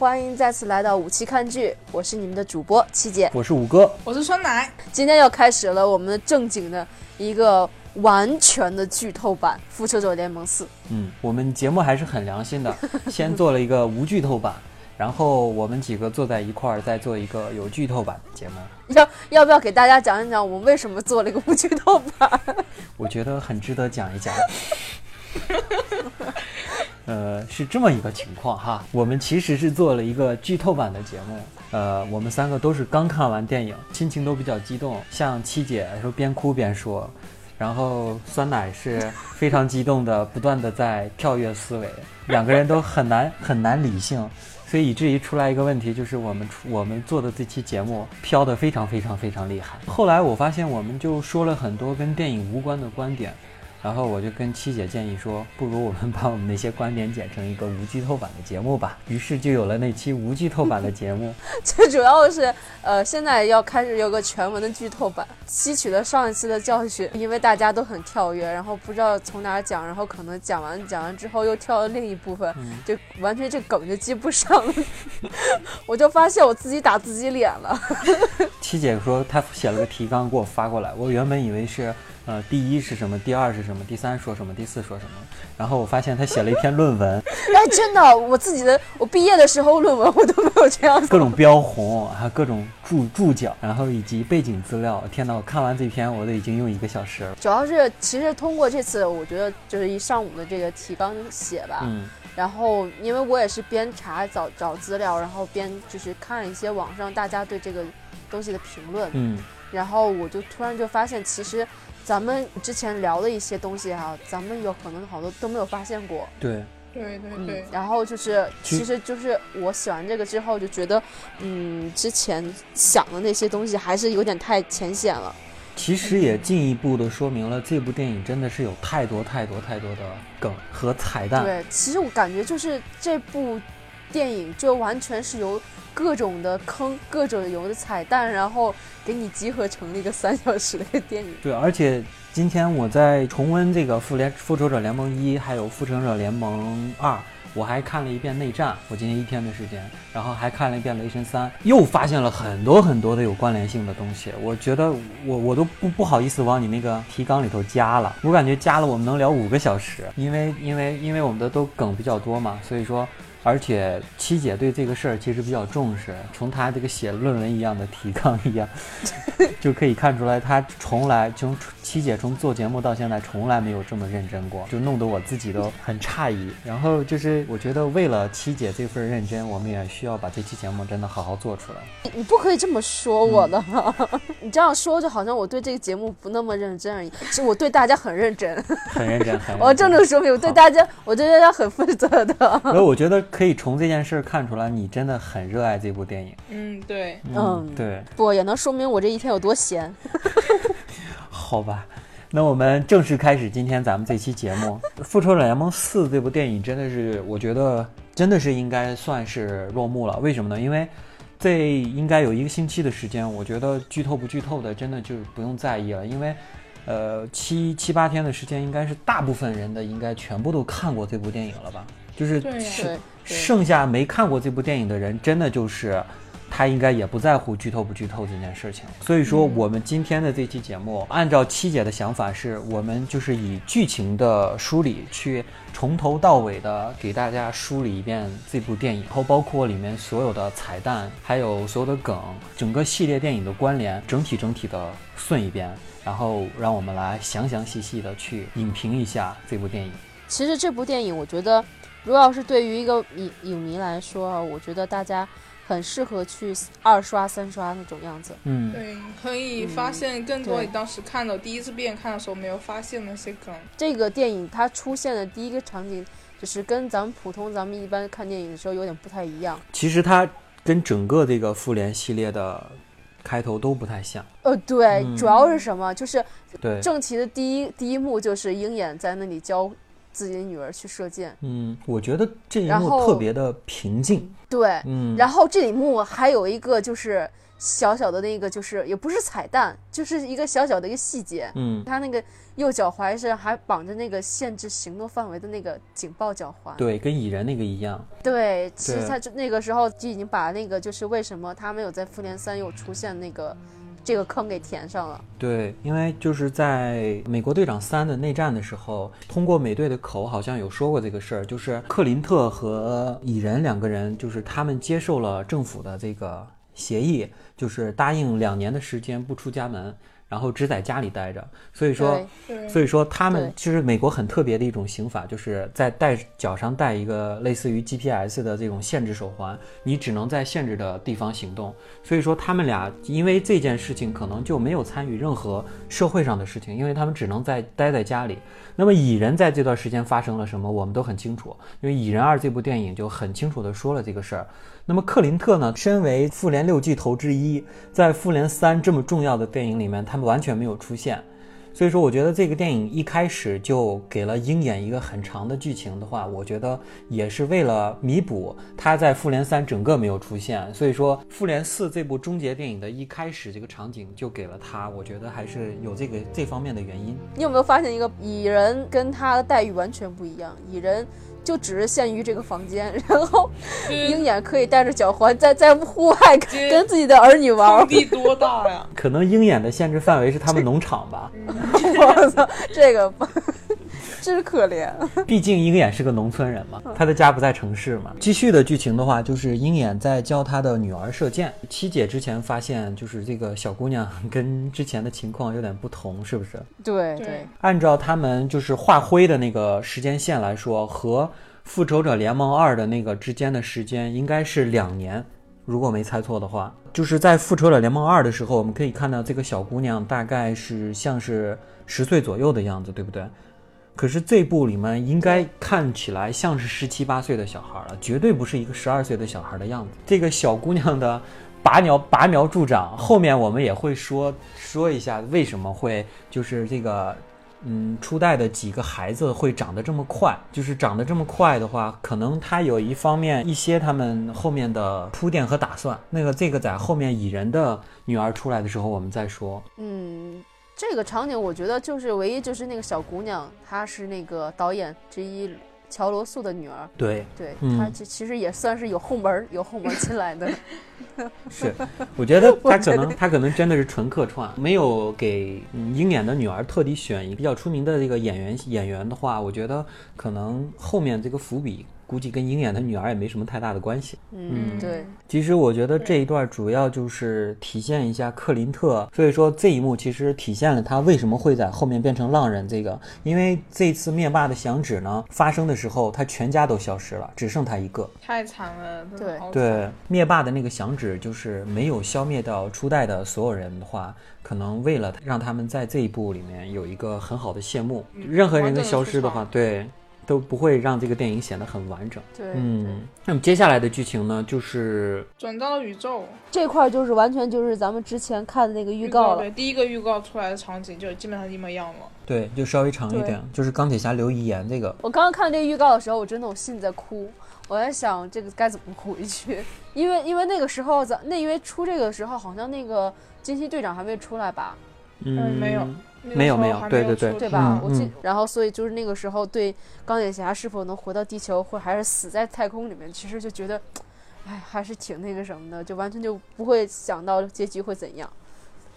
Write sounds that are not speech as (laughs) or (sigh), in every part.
欢迎再次来到五期看剧，我是你们的主播七姐，我是五哥，我是酸奶。今天又开始了我们的正经的一个完全的剧透版《复仇者联盟四》。嗯，我们节目还是很良心的，(laughs) 先做了一个无剧透版，然后我们几个坐在一块儿再做一个有剧透版的节目。要要不要给大家讲一讲我们为什么做了一个无剧透版？我觉得很值得讲一讲。(laughs) (laughs) 呃，是这么一个情况哈，我们其实是做了一个剧透版的节目。呃，我们三个都是刚看完电影，心情都比较激动。像七姐说边哭边说，然后酸奶是非常激动的，不断的在跳跃思维，两个人都很难 (laughs) 很难理性，所以以至于出来一个问题，就是我们出我们做的这期节目飘得非常非常非常厉害。后来我发现，我们就说了很多跟电影无关的观点。然后我就跟七姐建议说，不如我们把我们那些观点剪成一个无剧透版的节目吧。于是就有了那期无剧透版的节目。(laughs) 最主要的是，呃，现在要开始有个全文的剧透版，吸取了上一次的教训，因为大家都很跳跃，然后不知道从哪讲，然后可能讲完讲完之后又跳到另一部分，就完全这梗就接不上了。(laughs) 我就发现我自己打自己脸了。(laughs) 七姐说她写了个提纲给我发过来，我原本以为是。呃，第一是什么？第二是什么？第三说什么？第四说什么？然后我发现他写了一篇论文。(laughs) 哎，真的，我自己的，我毕业的时候论文我都没有这样。各种标红，还有各种注注脚，然后以及背景资料。天哪，我看完这篇我都已经用一个小时了。主要是其实通过这次，我觉得就是一上午的这个提纲写吧。嗯。然后因为我也是边查找找资料，然后边就是看一些网上大家对这个东西的评论。嗯。然后我就突然就发现，其实。咱们之前聊的一些东西哈，咱们有可能好多都没有发现过。对，对对对。然后就是，其实就是我写完这个之后就觉得，嗯，之前想的那些东西还是有点太浅显了。其实也进一步的说明了这部电影真的是有太多太多太多的梗和彩蛋。对，其实我感觉就是这部电影就完全是由。各种的坑，各种有的彩蛋，然后给你集合成了一个三小时的一个电影。对，而且今天我在重温这个《复联复仇者联盟一》还有《复仇者联盟二》，我还看了一遍内战。我今天一天的时间，然后还看了一遍《雷神三》，又发现了很多很多的有关联性的东西。我觉得我我都不不好意思往你那个提纲里头加了，我感觉加了我们能聊五个小时，因为因为因为我们的都梗比较多嘛，所以说。而且七姐对这个事儿其实比较重视，从她这个写论文一样的提纲一样，就可以看出来，她从来从七姐从做节目到现在从来没有这么认真过，就弄得我自己都很诧异。然后就是我觉得为了七姐这份认真，我们也需要把这期节目真的好好做出来。你你不可以这么说我的，(laughs) 你这样说就好像我对这个节目不那么认真而已，是我对大家很认真，很认真，很认真。(laughs) 我郑重说明，我对大家，我对大家很负责的。所以我觉得。可以从这件事看出来，你真的很热爱这部电影。嗯，对，嗯，对，不也能说明我这一天有多闲。(laughs) 好吧，那我们正式开始今天咱们这期节目，《复仇者联盟四》这部电影真的是，我觉得真的是应该算是落幕了。为什么呢？因为这应该有一个星期的时间，我觉得剧透不剧透的，真的就不用在意了。因为，呃，七七八天的时间，应该是大部分人的应该全部都看过这部电影了吧？就是是。剩下没看过这部电影的人，真的就是他应该也不在乎剧透不剧透这件事情。所以说，我们今天的这期节目，按照七姐的想法，是我们就是以剧情的梳理去从头到尾的给大家梳理一遍这部电影，然后包括里面所有的彩蛋，还有所有的梗，整个系列电影的关联，整体整体的顺一遍，然后让我们来详详细细的去影评一下这部电影。其实这部电影，我觉得。如果要是对于一个影影迷来说，我觉得大家很适合去二刷、三刷那种样子。嗯，对，可以发现更多你当时看的第一次遍看的时候没有发现那些梗。这个电影它出现的第一个场景，就是跟咱们普通咱们一般看电影的时候有点不太一样。其实它跟整个这个复联系列的开头都不太像。呃，对，主要是什么？就是对正题的第一第一幕就是鹰眼在那里教。自己的女儿去射箭，嗯，我觉得这一幕特别的平静，对，嗯，然后这一幕还有一个就是小小的那个，就是也不是彩蛋，就是一个小小的一个细节。嗯，他那个右脚踝是还绑着那个限制行动范围的那个警报脚环。对，跟蚁人那个一样。对，其实他就那个时候就已经把那个就是为什么他没有在复联三又出现那个。这个坑给填上了。对，因为就是在美国队长三的内战的时候，通过美队的口好像有说过这个事儿，就是克林特和蚁人两个人，就是他们接受了政府的这个协议，就是答应两年的时间不出家门。然后只在家里待着，所以说，所以说他们其实美国很特别的一种刑法，就是在戴脚上戴一个类似于 GPS 的这种限制手环，你只能在限制的地方行动。所以说他们俩因为这件事情可能就没有参与任何社会上的事情，因为他们只能在待在家里。那么蚁人在这段时间发生了什么，我们都很清楚，因为《蚁人二》这部电影就很清楚的说了这个事儿。那么克林特呢？身为复联六巨头之一，在复联三这么重要的电影里面，他们完全没有出现。所以说，我觉得这个电影一开始就给了鹰眼一个很长的剧情的话，我觉得也是为了弥补他在复联三整个没有出现。所以说，复联四这部终结电影的一开始这个场景就给了他，我觉得还是有这个这方面的原因。你有没有发现一个蚁人跟他的待遇完全不一样？蚁人。就只是限于这个房间，(laughs) 然后鹰眼可以带着脚环在 (laughs) 在户外跟自己的儿女玩。地多大呀？(laughs) 可能鹰眼的限制范围是他们农场吧。我操，这个真是可怜。(laughs) 毕竟鹰眼是个农村人嘛，他的家不在城市嘛。继续的剧情的话，就是鹰眼在教他的女儿射箭。七姐之前发现，就是这个小姑娘 (laughs) 跟之前的情况有点不同，是不是？对对。按照他们就是画灰的那个时间线来说，和复仇者联盟二的那个之间的时间应该是两年，如果没猜错的话，就是在复仇者联盟二的时候，我们可以看到这个小姑娘大概是像是十岁左右的样子，对不对？可是这部里面应该看起来像是十七八岁的小孩了，绝对不是一个十二岁的小孩的样子。这个小姑娘的拔苗拔苗助长，后面我们也会说说一下为什么会就是这个。嗯，初代的几个孩子会长得这么快，就是长得这么快的话，可能他有一方面一些他们后面的铺垫和打算。那个这个在后面蚁人的女儿出来的时候，我们再说。嗯，这个场景我觉得就是唯一就是那个小姑娘，她是那个导演之一。乔罗素的女儿，对对，她其其实也算是有后门有后门进来的。(laughs) 是，我觉得她 (laughs) 可能她可能真的是纯客串，没有给鹰眼的女儿特地选一个比较出名的这个演员演员的话，我觉得可能后面这个伏笔。估计跟鹰眼的女儿也没什么太大的关系。嗯，对。其实我觉得这一段主要就是体现一下克林特，所以说这一幕其实体现了他为什么会在后面变成浪人。这个，因为这次灭霸的响指呢发生的时候，他全家都消失了，只剩他一个。太惨了，对对。灭霸的那个响指就是没有消灭掉初代的所有人的话，可能为了让他们在这一步里面有一个很好的谢幕，任何人的消失的话，对。都不会让这个电影显得很完整。对，嗯，那么接下来的剧情呢，就是转到了宇宙这块，就是完全就是咱们之前看的那个预告了。对，第一个预告出来的场景就基本上一模一样了。对，就稍微长一点，就是钢铁侠留遗言这个。我刚刚看这个预告的时候，我真的我心里在哭，我在想这个该怎么回去，(laughs) 因为因为那个时候咱那因为出这个时候好像那个惊奇队长还没出来吧？嗯，没有。没有没有，对对对，对吧？我记，然后所以就是那个时候，对钢铁侠是否能回到地球，或还是死在太空里面，其实就觉得，哎，还是挺那个什么的，就完全就不会想到结局会怎样。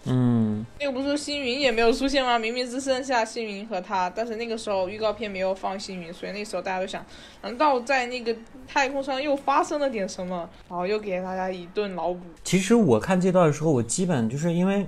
嗯，那个不是星云也没有出现吗？明明只剩下星云和他，但是那个时候预告片没有放星云，所以那时候大家都想，难道在那个太空上又发生了点什么？然后又给大家一顿脑补。其实我看这段的时候，我基本就是因为。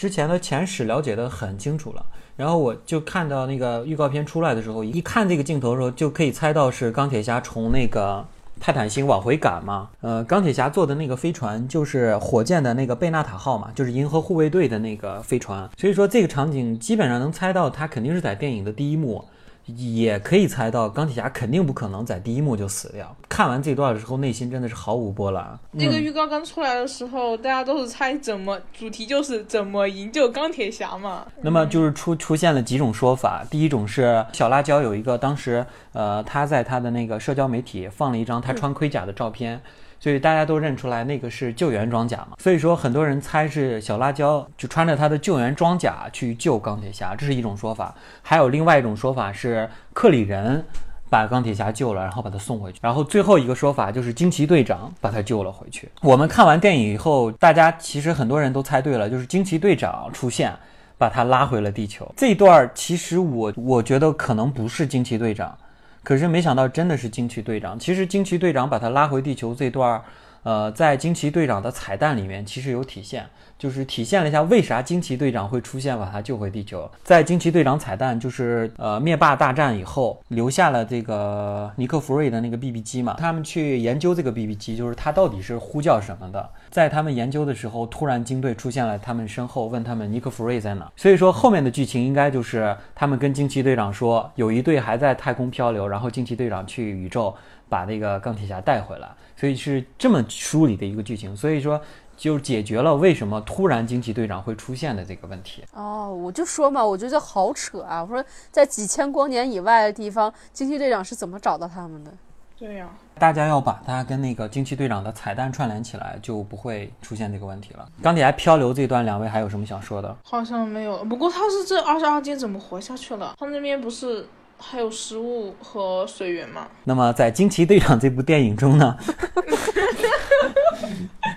之前的前史了解的很清楚了，然后我就看到那个预告片出来的时候，一看这个镜头的时候，就可以猜到是钢铁侠从那个泰坦星往回赶嘛。呃，钢铁侠坐的那个飞船就是火箭的那个贝纳塔号嘛，就是银河护卫队的那个飞船。所以说这个场景基本上能猜到，他肯定是在电影的第一幕。也可以猜到，钢铁侠肯定不可能在第一幕就死掉。看完这段的时候，内心真的是毫无波澜。那个预告刚出来的时候，大家都是猜怎么主题就是怎么营救钢铁侠嘛。那么就是出出现了几种说法，第一种是小辣椒有一个当时呃他在他的那个社交媒体放了一张他穿盔甲的照片。所以大家都认出来那个是救援装甲嘛。所以说很多人猜是小辣椒就穿着他的救援装甲去救钢铁侠，这是一种说法。还有另外一种说法是克里人把钢铁侠救了，然后把他送回去。然后最后一个说法就是惊奇队长把他救了回去。我们看完电影以后，大家其实很多人都猜对了，就是惊奇队长出现。把他拉回了地球。这一段其实我我觉得可能不是惊奇队长，可是没想到真的是惊奇队长。其实惊奇队长把他拉回地球这段，呃，在惊奇队长的彩蛋里面其实有体现。就是体现了一下为啥惊奇队长会出现，把他救回地球。在惊奇队长彩蛋，就是呃灭霸大战以后留下了这个尼克弗瑞的那个 BB 机嘛，他们去研究这个 BB 机，就是它到底是呼叫什么的。在他们研究的时候，突然鲸队出现了他们身后，问他们尼克弗瑞在哪。所以说后面的剧情应该就是他们跟惊奇队长说，有一队还在太空漂流，然后惊奇队长去宇宙把那个钢铁侠带回来，所以是这么梳理的一个剧情。所以说。就解决了为什么突然惊奇队长会出现的这个问题哦，我就说嘛，我觉得好扯啊！我说在几千光年以外的地方，惊奇队长是怎么找到他们的？对呀，大家要把它跟那个惊奇队长的彩蛋串联起来，就不会出现这个问题了。钢铁侠漂流这段，两位还有什么想说的？好像没有，不过他是这二十二天怎么活下去了？他那边不是还有食物和水源吗？那么在惊奇队长这部电影中呢？(laughs)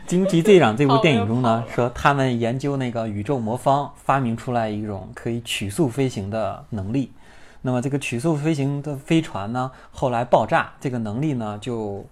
惊奇队长这部电影中呢，说他们研究那个宇宙魔方，发明出来一种可以曲速飞行的能力。那么这个曲速飞行的飞船呢，后来爆炸，这个能力呢就。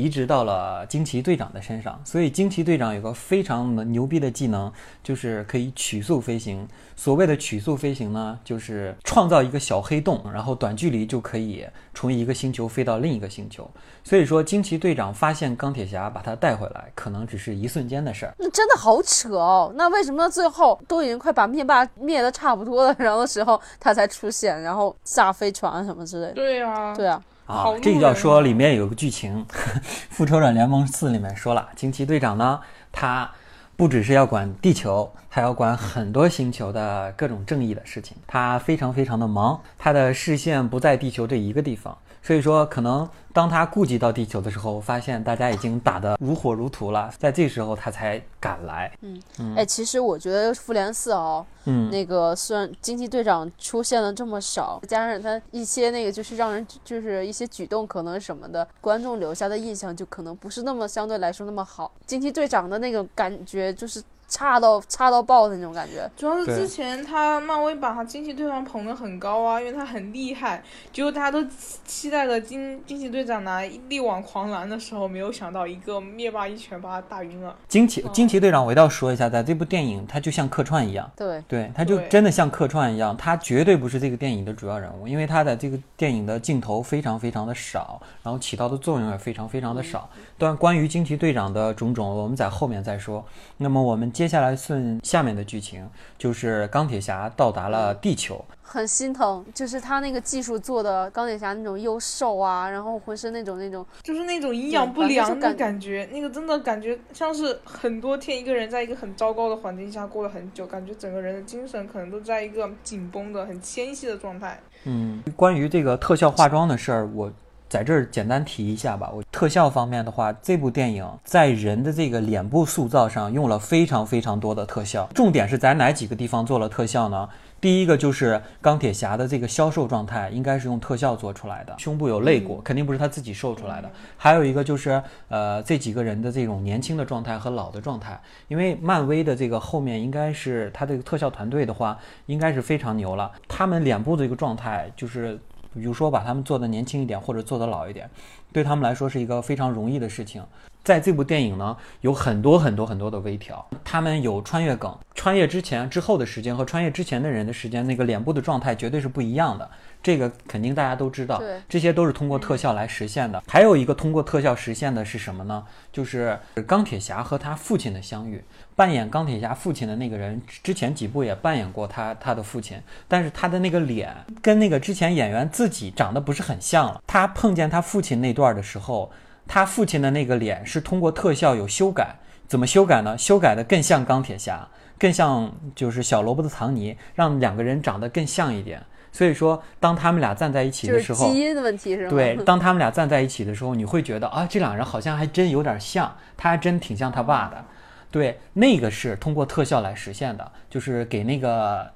移植到了惊奇队长的身上，所以惊奇队长有个非常牛逼的技能，就是可以曲速飞行。所谓的曲速飞行呢，就是创造一个小黑洞，然后短距离就可以从一个星球飞到另一个星球。所以说，惊奇队长发现钢铁侠把他带回来，可能只是一瞬间的事儿。那真的好扯哦！那为什么最后都已经快把灭霸灭的差不多了，然后时候他才出现，然后下飞船什么之类的？对呀，对啊。啊，这个要说里面有个剧情，《复仇者联盟四》里面说了，惊奇队长呢，他不只是要管地球，还要管很多星球的各种正义的事情，他非常非常的忙，他的视线不在地球这一个地方。所以说，可能当他顾及到地球的时候，发现大家已经打得如火如荼了，在这时候他才敢来。嗯，哎，其实我觉得复联四哦，嗯，那个虽然惊奇队长出现了这么少，加上他一些那个就是让人就是一些举动可能什么的，观众留下的印象就可能不是那么相对来说那么好。惊奇队长的那个感觉就是。差到差到爆的那种感觉，主要是之前他漫威把他惊奇队长捧得很高啊，因为他很厉害，结果大家都期待着惊惊奇队长拿力挽狂澜的时候，没有想到一个灭霸一拳把他打晕了。惊奇惊奇队长，我一定要说一下，在这部电影他就像客串一样，对对，他就真的像客串一样，他绝对不是这个电影的主要人物，因为他在这个电影的镜头非常非常的少，然后起到的作用也非常非常的少。但关于惊奇队长的种种，我们在后面再说。那么我们。接下来顺下面的剧情，就是钢铁侠到达了地球，很心疼，就是他那个技术做的钢铁侠那种又瘦啊，然后浑身那种那种，就是那种营养不良的感觉，那个真的感觉像是很多天一个人在一个很糟糕的环境下过了很久，感觉整个人的精神可能都在一个紧绷的、很纤细的状态。嗯，关于这个特效化妆的事儿，我。在这儿简单提一下吧。我特效方面的话，这部电影在人的这个脸部塑造上用了非常非常多的特效。重点是在哪几个地方做了特效呢？第一个就是钢铁侠的这个消瘦状态，应该是用特效做出来的。胸部有肋骨，肯定不是他自己瘦出来的。还有一个就是，呃，这几个人的这种年轻的状态和老的状态，因为漫威的这个后面应该是他这个特效团队的话，应该是非常牛了。他们脸部的一个状态就是。比如说把他们做的年轻一点，或者做的老一点，对他们来说是一个非常容易的事情。在这部电影呢，有很多很多很多的微调，他们有穿越梗，穿越之前、之后的时间和穿越之前的人的时间，那个脸部的状态绝对是不一样的。这个肯定大家都知道，这些都是通过特效来实现的。还有一个通过特效实现的是什么呢？就是钢铁侠和他父亲的相遇。扮演钢铁侠父亲的那个人，之前几部也扮演过他他的父亲，但是他的那个脸跟那个之前演员自己长得不是很像了。他碰见他父亲那段的时候，他父亲的那个脸是通过特效有修改，怎么修改呢？修改的更像钢铁侠，更像就是小罗伯特唐尼，让两个人长得更像一点。所以说，当他们俩站在一起的时候，基因的问题是吗？对，当他们俩站在一起的时候，你会觉得啊，这两人好像还真有点像，他还真挺像他爸的。对，那个是通过特效来实现的，就是给那个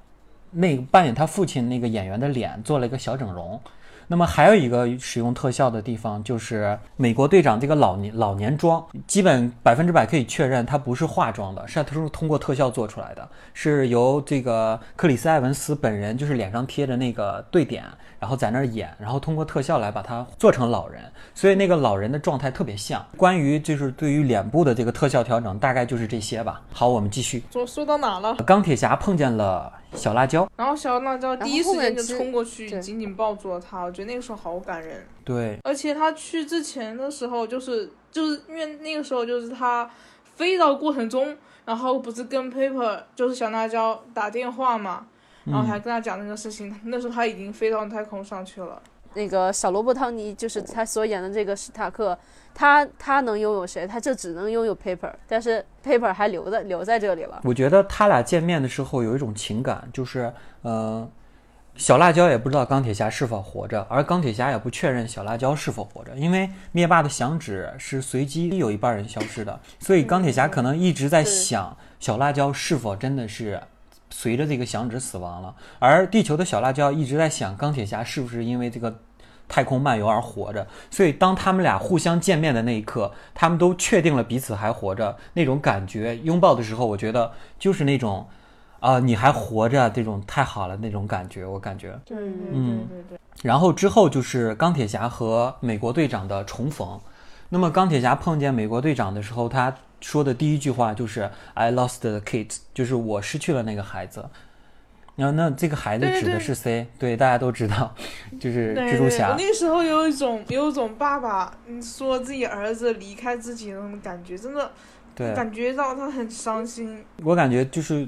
那扮演他父亲那个演员的脸做了一个小整容。那么还有一个使用特效的地方，就是美国队长这个老年老年妆，基本百分之百可以确认它不是化妆的，是他是通过特效做出来的，是由这个克里斯埃文斯本人就是脸上贴着那个对点，然后在那儿演，然后通过特效来把它做成老人，所以那个老人的状态特别像。关于就是对于脸部的这个特效调整，大概就是这些吧。好，我们继续。说说到哪了？钢铁侠碰见了。小辣椒，然后小辣椒第一时间就冲过去，紧紧抱住了他。我觉得那个时候好感人。对，而且他去之前的时候，就是就是因为那个时候就是他飞到过程中，然后不是跟 Paper 就是小辣椒打电话嘛，然后还跟他讲那个事情。那时候他已经飞到太空上去了。那个小罗伯·汤尼就是他所演的这个史塔克。他他能拥有谁？他就只能拥有 Paper，但是 Paper 还留在留在这里了。我觉得他俩见面的时候有一种情感，就是呃，小辣椒也不知道钢铁侠是否活着，而钢铁侠也不确认小辣椒是否活着，因为灭霸的响指是随机有一半人消失的，所以钢铁侠可能一直在想小辣椒是否真的是随着这个响指死亡了，而地球的小辣椒一直在想钢铁侠是不是因为这个。太空漫游而活着，所以当他们俩互相见面的那一刻，他们都确定了彼此还活着，那种感觉，拥抱的时候，我觉得就是那种，啊，你还活着，这种太好了那种感觉，我感觉，对对对对对。然后之后就是钢铁侠和美国队长的重逢，那么钢铁侠碰见美国队长的时候，他说的第一句话就是 "I lost the kid"，就是我失去了那个孩子。然后那这个孩子指的是谁？对，大家都知道，(laughs) 就是蜘蛛侠。那时候有一种有一种爸爸说自己儿子离开自己那种感觉，真的，对，感觉到他很伤心。我感觉就是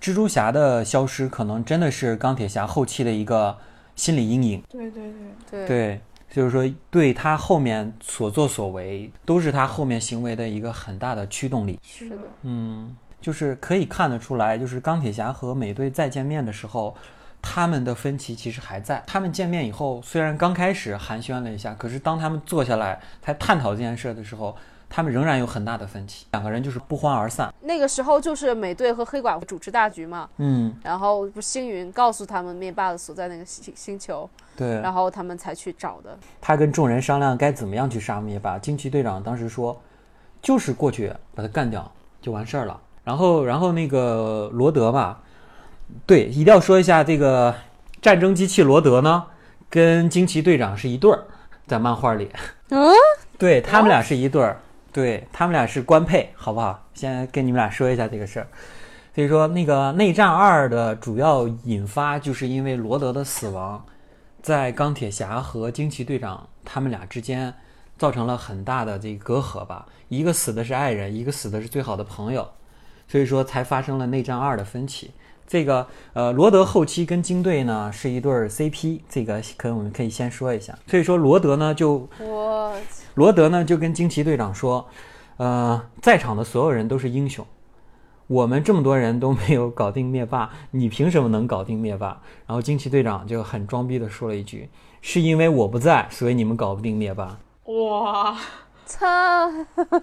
蜘蛛侠的消失，可能真的是钢铁侠后期的一个心理阴影。对对对对，就是说对他后面所作所为，都是他后面行为的一个很大的驱动力。是的，嗯。就是可以看得出来，就是钢铁侠和美队再见面的时候，他们的分歧其实还在。他们见面以后，虽然刚开始寒暄了一下，可是当他们坐下来才探讨这件事的时候，他们仍然有很大的分歧。两个人就是不欢而散。那个时候就是美队和黑寡妇主持大局嘛，嗯，然后不星云告诉他们灭霸的所在那个星星球，对，然后他们才去找的。他跟众人商量该怎么样去杀灭吧。惊奇队长当时说，就是过去把他干掉就完事儿了。然后，然后那个罗德吧，对，一定要说一下这个战争机器罗德呢，跟惊奇队长是一对儿，在漫画里。嗯，(laughs) 对他们俩是一对儿，对他们俩是官配，好不好？先跟你们俩说一下这个事儿。所以说，那个内战二的主要引发，就是因为罗德的死亡，在钢铁侠和惊奇队长他们俩之间造成了很大的这个隔阂吧。一个死的是爱人，一个死的是最好的朋友。所以说才发生了内战二的分歧。这个呃，罗德后期跟金队呢是一对 CP，这个可我们可以先说一下。所以说罗德呢就我罗德呢就跟惊奇队长说，呃，在场的所有人都是英雄，我们这么多人都没有搞定灭霸，你凭什么能搞定灭霸？(laughs) 然后惊奇队长就很装逼的说了一句，是因为我不在，所以你们搞不定灭霸。哇，操！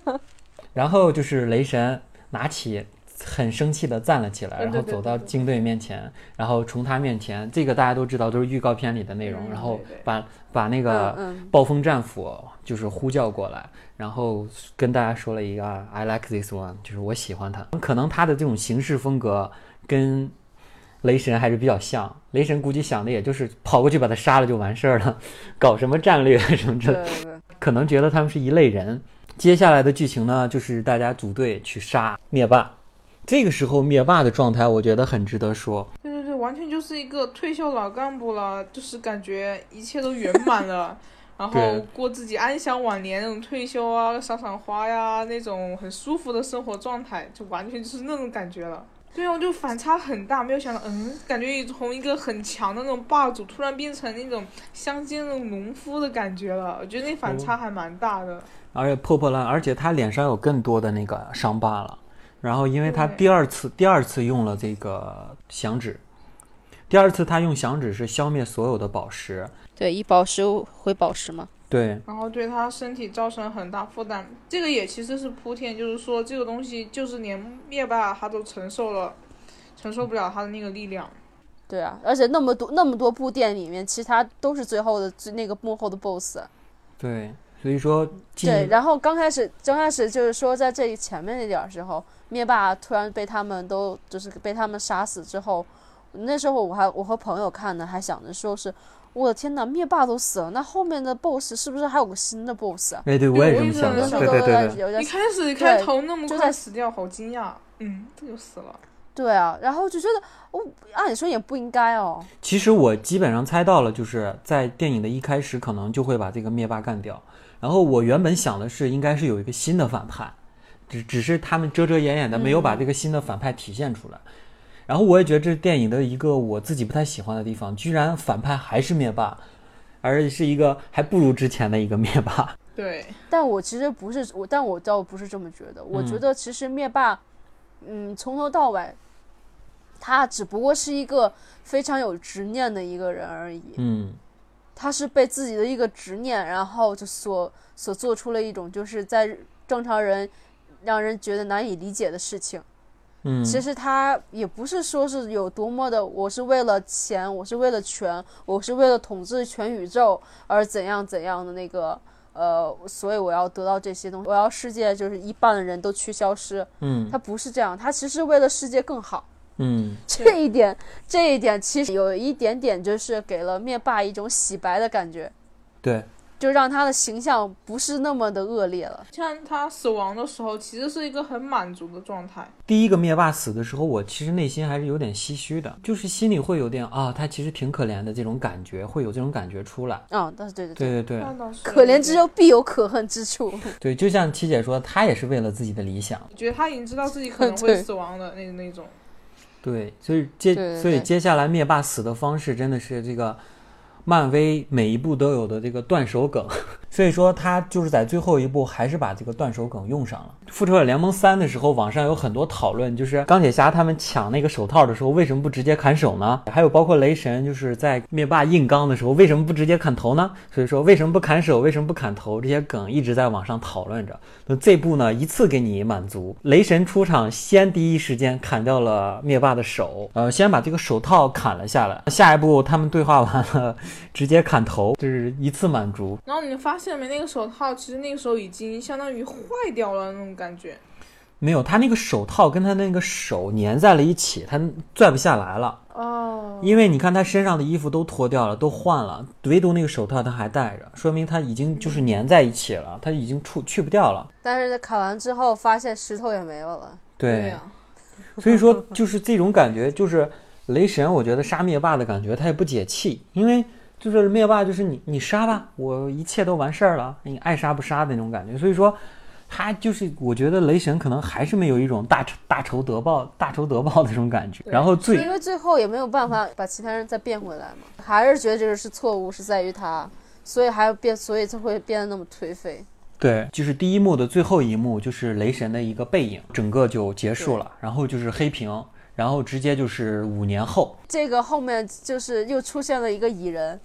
(laughs) 然后就是雷神拿起。很生气的站了起来，然后走到金队面前，然后从他面前，这个大家都知道，都是预告片里的内容。然后把把那个暴风战斧就是呼叫过来，然后跟大家说了一个 “I like this one”，就是我喜欢他。可能他的这种行事风格跟雷神还是比较像。雷神估计想的也就是跑过去把他杀了就完事儿了，搞什么战略什么的，可能觉得他们是一类人。接下来的剧情呢，就是大家组队去杀灭霸。这个时候灭霸的状态，我觉得很值得说。对对对，完全就是一个退休老干部了，就是感觉一切都圆满了，(laughs) 然后过自己安享晚年那种退休啊，赏赏花呀，那种很舒服的生活状态，就完全就是那种感觉了。对啊，就反差很大，没有想到，嗯，感觉从一个很强的那种霸主，突然变成那种乡间那种农夫的感觉了。我觉得那反差还蛮大的。而且破破烂，而且他脸上有更多的那个伤疤了。然后，因为他第二次第二次用了这个响指，第二次他用响指是消灭所有的宝石，对，以宝石回宝石嘛。对，然后对他身体造成很大负担。这个也其实是铺垫，就是说这个东西就是连灭霸他都承受了，承受不了他的那个力量。对啊，而且那么多那么多部电影里面，其他都是最后的最那个幕后的 BOSS。对，所以说对，然后刚开始刚开始就是说在这里前面那点时候，灭霸突然被他们都就是被他们杀死之后，那时候我还我和朋友看呢，还想着说是。我的天哪，灭霸都死了，那后面的 BOSS 是不是还有个新的 BOSS 啊？哎，对，我也这么想的。对对对，一开始开头那么快死掉，好惊讶。嗯，这就死了。对啊，然后就觉得，哦，按理说也不应该哦。其实我基本上猜到了，就是在电影的一开始可能就会把这个灭霸干掉。然后我原本想的是，应该是有一个新的反派，只只是他们遮遮掩掩的，没有把这个新的反派体现出来。然后我也觉得这是电影的一个我自己不太喜欢的地方，居然反派还是灭霸，而且是一个还不如之前的一个灭霸。(laughs) 对，但我其实不是我，但我倒不是这么觉得。我觉得其实灭霸，嗯，从头到尾，他只不过是一个非常有执念的一个人而已。嗯，他是被自己的一个执念，然后就所所做出了一种就是在正常人让人觉得难以理解的事情。嗯其实他也不是说是有多么的，我是为了钱，我是为了权，我是为了统治全宇宙而怎样怎样的那个，呃，所以我要得到这些东西，我要世界就是一半的人都去消失。嗯，他不是这样，他其实为了世界更好。嗯，这一点，这一点其实有一点点就是给了灭霸一种洗白的感觉。对。就让他的形象不是那么的恶劣了。像他死亡的时候，其实是一个很满足的状态。第一个灭霸死的时候，我其实内心还是有点唏嘘的，就是心里会有点啊，他其实挺可怜的这种感觉，会有这种感觉出来。嗯，但是对对对对对，可怜之中必有可恨之处。对，就像七姐说，他也是为了自己的理想。觉得他已经知道自己可能会死亡的那那种。对，所以接所以接下来灭霸死的方式真的是这个。漫威每一部都有的这个断手梗，所以说他就是在最后一步还是把这个断手梗用上了。复仇者联盟三的时候，网上有很多讨论，就是钢铁侠他们抢那个手套的时候，为什么不直接砍手呢？还有包括雷神，就是在灭霸硬刚的时候，为什么不直接砍头呢？所以说为什么不砍手，为什么不砍头？这些梗一直在网上讨论着。那这部呢，一次给你满足，雷神出场先第一时间砍掉了灭霸的手，呃，先把这个手套砍了下来。下一步他们对话完了。直接砍头，就是一次满足。然后你发现没？那个手套其实那个时候已经相当于坏掉了那种感觉。没有，他那个手套跟他那个手粘在了一起，他拽不下来了。哦。因为你看他身上的衣服都脱掉了，都换了，唯独那个手套他还戴着，说明他已经就是粘在一起了，他已经出去不掉了。但是砍完之后发现石头也没有了。对。(laughs) 所以说就是这种感觉，就是雷神，我觉得杀灭霸的感觉，他也不解气，因为。就是灭霸，就是你，你杀吧，我一切都完事儿了，你爱杀不杀的那种感觉。所以说，他就是我觉得雷神可能还是没有一种大仇大仇得报、大仇得报的那种感觉。然后最因为最后也没有办法把其他人再变回来嘛，还是觉得这个是错误，是在于他，所以还要变，所以才会变得那么颓废。对，就是第一幕的最后一幕，就是雷神的一个背影，整个就结束了，然后就是黑屏。然后直接就是五年后，这个后面就是又出现了一个蚁人，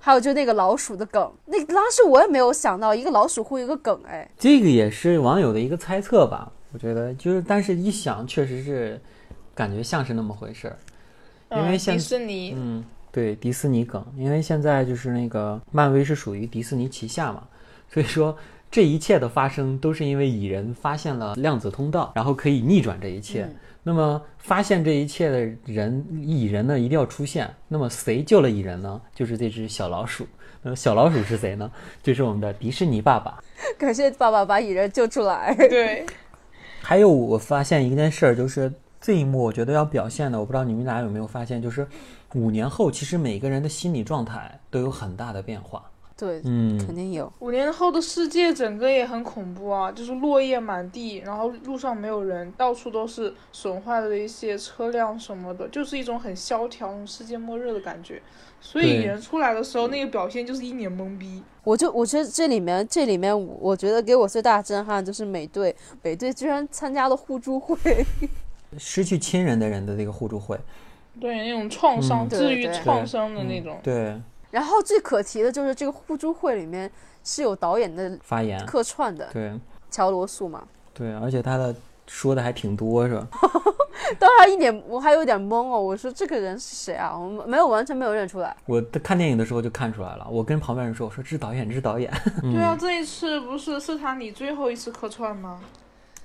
还有就那个老鼠的梗，那当时我也没有想到一个老鼠会一个梗，哎，这个也是网友的一个猜测吧，我觉得就是，但是一想确实是，感觉像是那么回事儿，因为迪士尼，嗯，对，迪士尼梗，因为现在就是那个漫威是属于迪士尼旗下嘛，所以说这一切的发生都是因为蚁人发现了量子通道，然后可以逆转这一切。那么发现这一切的人蚁人呢，一定要出现。那么谁救了蚁人呢？就是这只小老鼠。那么小老鼠是谁呢？就是我们的迪士尼爸爸。(laughs) 感谢爸爸把蚁人救出来。(laughs) 对。(laughs) 还有我发现一件事儿，就是这一幕我觉得要表现的，我不知道你们俩有没有发现，就是五年后其实每个人的心理状态都有很大的变化。对，嗯，肯定有。五年后的世界整个也很恐怖啊，就是落叶满地，然后路上没有人，到处都是损坏的一些车辆什么的，就是一种很萧条、世界末日的感觉。所以人出来的时候，那个表现就是一脸懵逼。我就我觉得这里面，这里面我觉得给我最大震撼就是美队，美队居然参加了互助会，失去亲人的人的那个互助会。对那种创伤，嗯治愈创伤的那种。对，然后最可提的就是这个互助会里面是有导演的发言，客串的，对乔罗素嘛。对，而且他的说的还挺多，是吧？(laughs) 当时一点我还有点懵哦，我说这个人是谁啊？我们没有完全没有认出来。我看电影的时候就看出来了，我跟旁边人说，我说这是导演，这是导演。对啊，这一次不是是他你最后一次客串吗？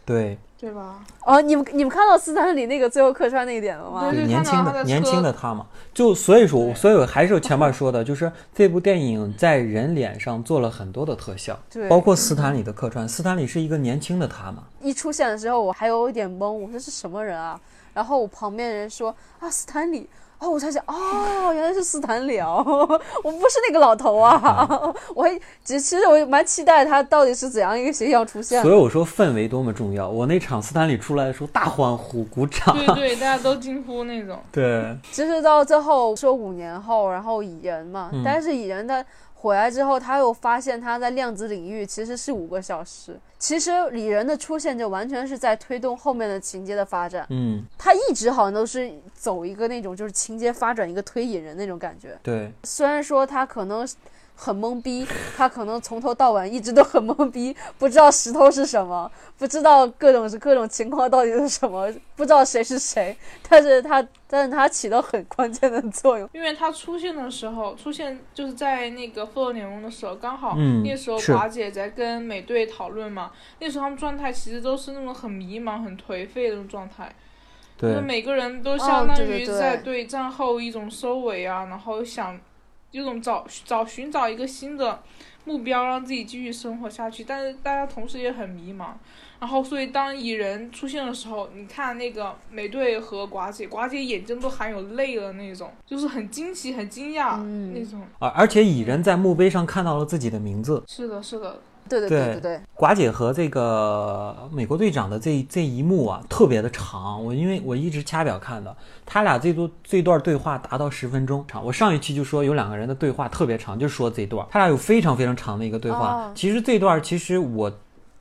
对，对吧？哦，你们你们看到斯坦李那个最后客串那一点了吗？对年轻的的年轻的他嘛，就所以说，所以我还是前面说的，就是这部电影在人脸上做了很多的特效，对，包括斯坦李的客串。斯坦李是一个年轻的他嘛，一出现的时候我还有一点懵，我说是什么人啊？然后我旁边人说啊斯坦李。哦，我才想，哦，原来是斯坦李哦，(laughs) 我不是那个老头啊，(laughs) 我还其其实我蛮期待他到底是怎样一个形象出现。所以我说氛围多么重要。我那场斯坦李出来的时候大欢呼鼓掌，对对，大家都惊呼那种。(laughs) 对其实到最后说五年后，然后蚁人嘛，嗯但是蚁人他回来之后，他又发现他在量子领域其实是五个小时。其实李仁的出现就完全是在推动后面的情节的发展。嗯，他一直好像都是走一个那种就是情节发展一个推引人那种感觉。对，虽然说他可能很懵逼，他可能从头到晚一直都很懵逼，不知道石头是什么，不知道各种各种情况到底是什么，不知道谁是谁，但是他但是他起到很关键的作用。因为他出现的时候，出现就是在那个复仇联盟的时候，刚好嗯那时候是寡姐在跟美队讨论嘛，那时候他们状态其实都是那种很迷茫、很颓废的那种状态，就是对，每个人都哦相当于在对战后一种收尾啊，然后想有种找找寻找一个新的目标，让自己继续生活下去，但是大家同时也很迷茫。然后，所以当蚁人出现的时候，你看那个美队和寡姐，寡姐眼睛都含有泪的那种，就是很惊奇、很惊讶、嗯那种。而而且蚁人在墓碑上看到了自己的名字，是的，是的，对对对对对对，寡姐和这个美国队长的这这一幕啊，特别的长。我因为我一直掐表看的，他俩这段这段对话达到十分钟长。我上一期就说有两个人的对话特别长，就说这段，他俩有非常非常长的一个对话。哦其实这段其实我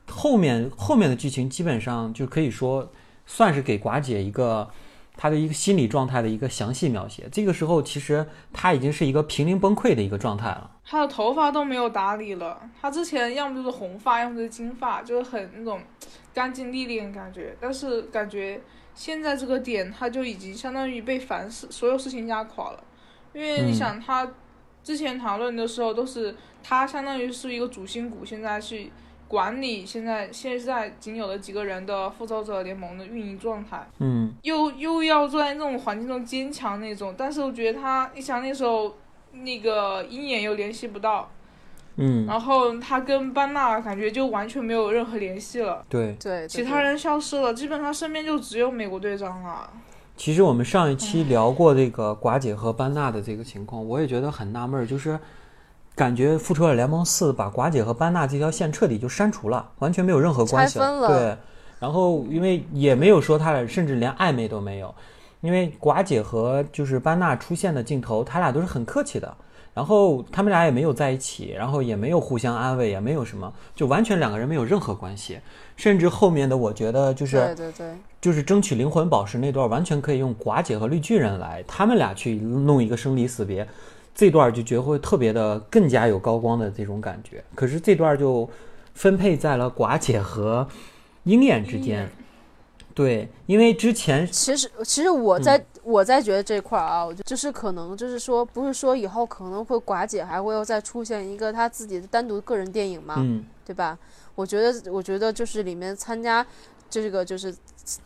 后面后面的剧情基本上就可以说算是给寡姐一个。她的一个心理状态的一个详细描写，这个时候其实他已经是一个濒临崩溃的一个状态了。他的头发都没有打理了，他之前要么就是红发，要么就是金发，就是很那种干净利落的感觉。但是感觉现在这个点，他就已经相当于被凡事所有事情压垮了。因为你嗯想，他之前讨论的时候都是他相当于是一个主心骨，现在去管理现在现在仅有的几个人的复仇者联盟的运营状态。嗯，又又要坐在那种环境中坚强那种，但是我觉得他，你想那时候那个鹰眼又联系不到，嗯，然后他跟班纳感觉就完全没有任何联系了，对。对对其他人消失了，基本上身边就只有美国队长了。其实我们上一期聊过这个寡姐和班纳的这个情况，我也觉得很纳闷儿，就是感觉《复仇者联盟四》把寡姐和班纳这条线彻底就删除了，完全没有任何关系了对，然后因为也没有说他俩，甚至连暧昧都没有，因为寡姐和就是班纳出现的镜头，他俩都是很客气的。然后他们俩也没有在一起，然后也没有互相安慰，也没有什么，就完全两个人没有任何关系。甚至后面的，我觉得就是对对对，就是争取灵魂宝石那段，完全可以用寡姐和绿巨人来，他们俩去弄一个生离死别，这段就觉得会特别的更加有高光的这种感觉。可是这段就分配在了寡姐和鹰眼之间，对，因为之前其实其实我在、我在觉得这块儿啊，我就就是可能就是说，不是说以后可能会寡姐还会又再出现一个她自己的单独个人电影嘛，嗯对吧？我觉得我觉得就是里面参加这个就是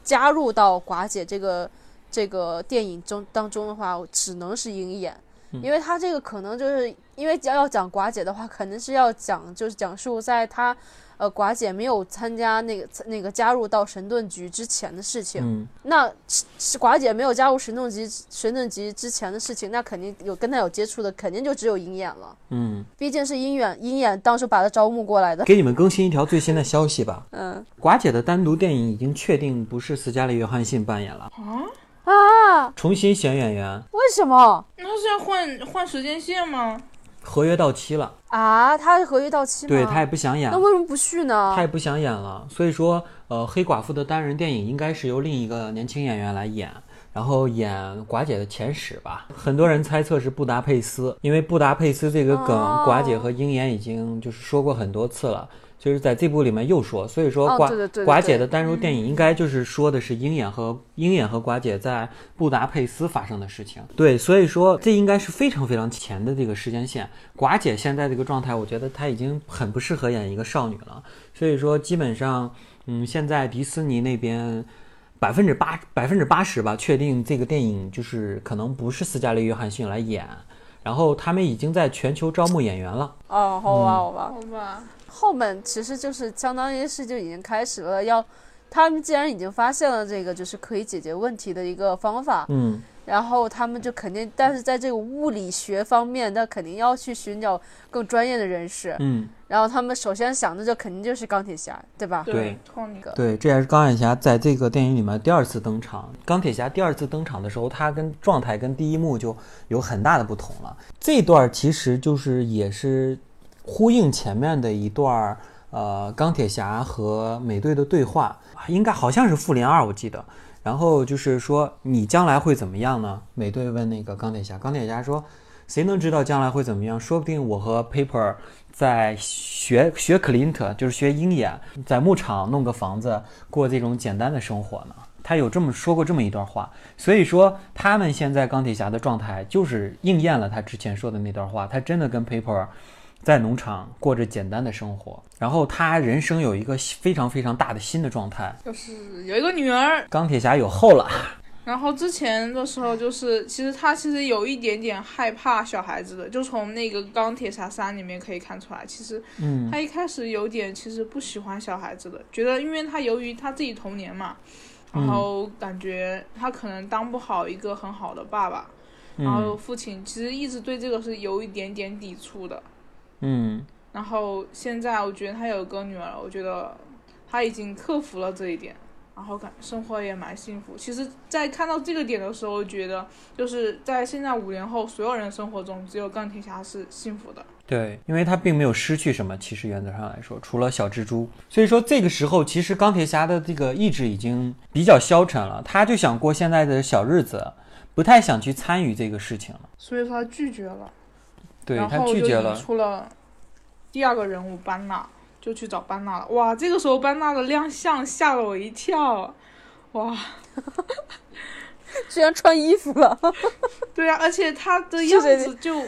加入到寡姐这个这个电影中当中的话，只能是鹰眼。嗯因为他这个可能就是因为要要讲寡姐的话，肯定是要讲就是讲述在他呃寡姐没有参加那个那个加入到神盾局之前的事情。嗯那寡姐没有加入神盾局神盾局之前的事情，那肯定有跟他有接触的，肯定就只有鹰眼了。嗯，毕竟是鹰眼，鹰眼当时把他招募过来的。给你们更新一条最新的消息吧。嗯寡姐的单独电影已经确定不是斯嘉丽·约翰逊扮演了，啊？啊，重新选演员，为什么那是要换换时间线吗？合约到期了，啊？他是合约到期吗？对他也不想演那。为什么不续呢他？也不想演了，所以说，呃，黑寡妇的单人电影应该是由另一个年轻演员来演。然后演寡姐的前史吧。很多人猜测是布达佩斯，因为布达佩斯这个梗，寡姐和鹰眼已经就是说过很多次了。就是在这部里面又说，所以说寡寡姐的单入电影应该就是说的是鹰眼和鹰眼和寡姐在布达佩斯发生的事情。对，所以说这应该是非常非常前的这个时间线。寡姐现在这个状态，我觉得她已经很不适合演一个少女了。所以说基本上，嗯，现在迪士尼那边百分之八百分之八十吧，确定这个电影就是可能不是斯嘉丽约翰逊来演，然后他们已经在全球招募演员了。哦，好吧，好吧，好吧。后面其实就是相当于是就已经开始了，要他们既然已经发现了这个就是可以解决问题的一个方法，嗯，然后他们就肯定，但是在这个物理学方面，那肯定要去寻找更专业的人士，嗯，然后他们首先想的就肯定就是钢铁侠，对吧？对，对，这也是钢铁侠在这个电影里面第二次登场。钢铁侠第二次登场的时候，他跟状态跟第一幕就有很大的不同了。这段其实就是也是。呼应前面的一段儿，呃，钢铁侠和美队的对话，应该好像是复联二，我记得。然后就是说，你将来会怎么样呢？美队问那个钢铁侠，钢铁侠说，谁能知道将来会怎么样？说不定我和 Paper 在学学克林特，就是学鹰眼，在牧场弄个房子，过这种简单的生活呢。他有这么说过这么一段话，所以说他们现在钢铁侠的状态就是应验了他之前说的那段话，他真的跟 Paper。在农场过着简单的生活，然后他人生有一个非常非常大的新的状态，就是有一个女儿。钢铁侠有后了。然后之前的时候，就是其实他其实有一点点害怕小孩子的，就从那个钢铁侠三里面可以看出来，其实，嗯，他一开始有点其实不喜欢小孩子的，觉得因为他由于他自己童年嘛，然后感觉他可能当不好一个很好的爸爸，然后父亲其实一直对这个是有一点点抵触的。嗯，然后现在我觉得他有个女儿，我觉得他已经克服了这一点，然后感生活也蛮幸福。其实，在看到这个点的时候，觉得就是在现在五年后，所有人生活中只有钢铁侠是幸福的。对，因为他并没有失去什么，其实原则上来说，除了小蜘蛛。所以说这个时候，其实钢铁侠的这个意志已经比较消沉了，他就想过现在的小日子，不太想去参与这个事情了。所以说他拒绝了。然后就引出了第二个人物班纳，就去找班纳了。哇，这个时候班纳的亮相吓了我一跳，哇，(laughs) 居然穿衣服了。(laughs) 对啊，而且他的样子就，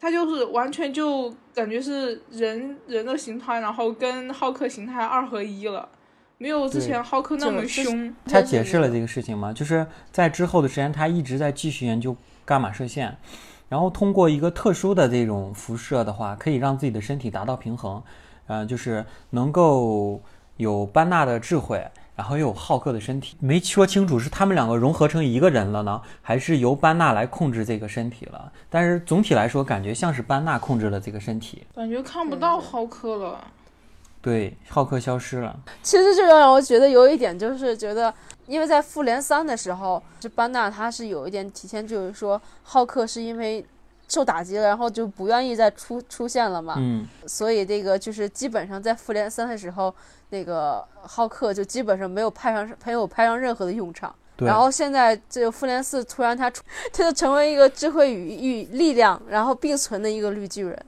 他就是完全就感觉是人人的形态，然后跟浩克形态二合一了，没有之前浩克那么凶。他解释了这个事情吗？就是在之后的时间，他一直在继续研究伽马射线。然后通过一个特殊的这种辐射的话，可以让自己的身体达到平衡，呃，就是能够有班纳的智慧，然后又有浩克的身体。没说清楚是他们两个融合成一个人了呢，还是由班纳来控制这个身体了？但是总体来说，感觉像是班纳控制了这个身体，感觉看不到浩克了。对，浩克消失了。其实这个让我觉得有一点，就是觉得。因为在复联三的时候，这班纳他是有一点体现，就是说浩克是因为受打击了，然后就不愿意再出出现了嘛。嗯。所以这个就是基本上在复联三的时候，那个浩克就基本上没有派上没有派上任何的用场。对。然后现在这个复联四突然他他就成为一个智慧与与力量然后并存的一个绿巨人。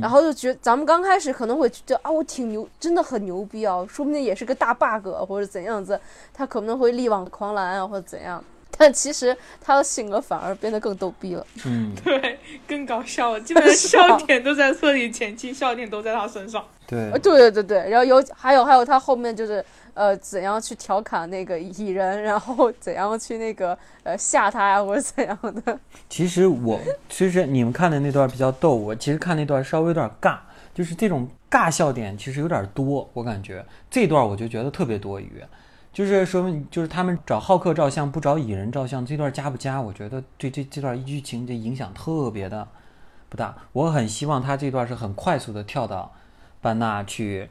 然后就觉得咱们刚开始可能会觉得啊，我挺牛，真的很牛逼啊，说不定也是个大 bug 或者怎样子，他可能会力挽狂澜啊或者怎样，(laughs) 但其实他的性格反而变得更逗逼了。嗯，对，更搞笑了，基本上笑点都在这里，前期笑点都在他身上。对，对对对对，然后有还有还有他后面就是。呃，怎样去调侃那个蚁人，然后怎样去那个呃吓他呀，或者怎样的？(laughs) 其实我其实你们看的那段比较逗，我其实看那段稍微有点尬，就是这种尬笑点其实有点多，我感觉这段我就觉得特别多余，就是说明就是他们找浩克照相不找蚁人照相，这段加不加？我觉得对这这段剧情的影响特别的不大，我很希望他这段是很快速的跳到班纳去。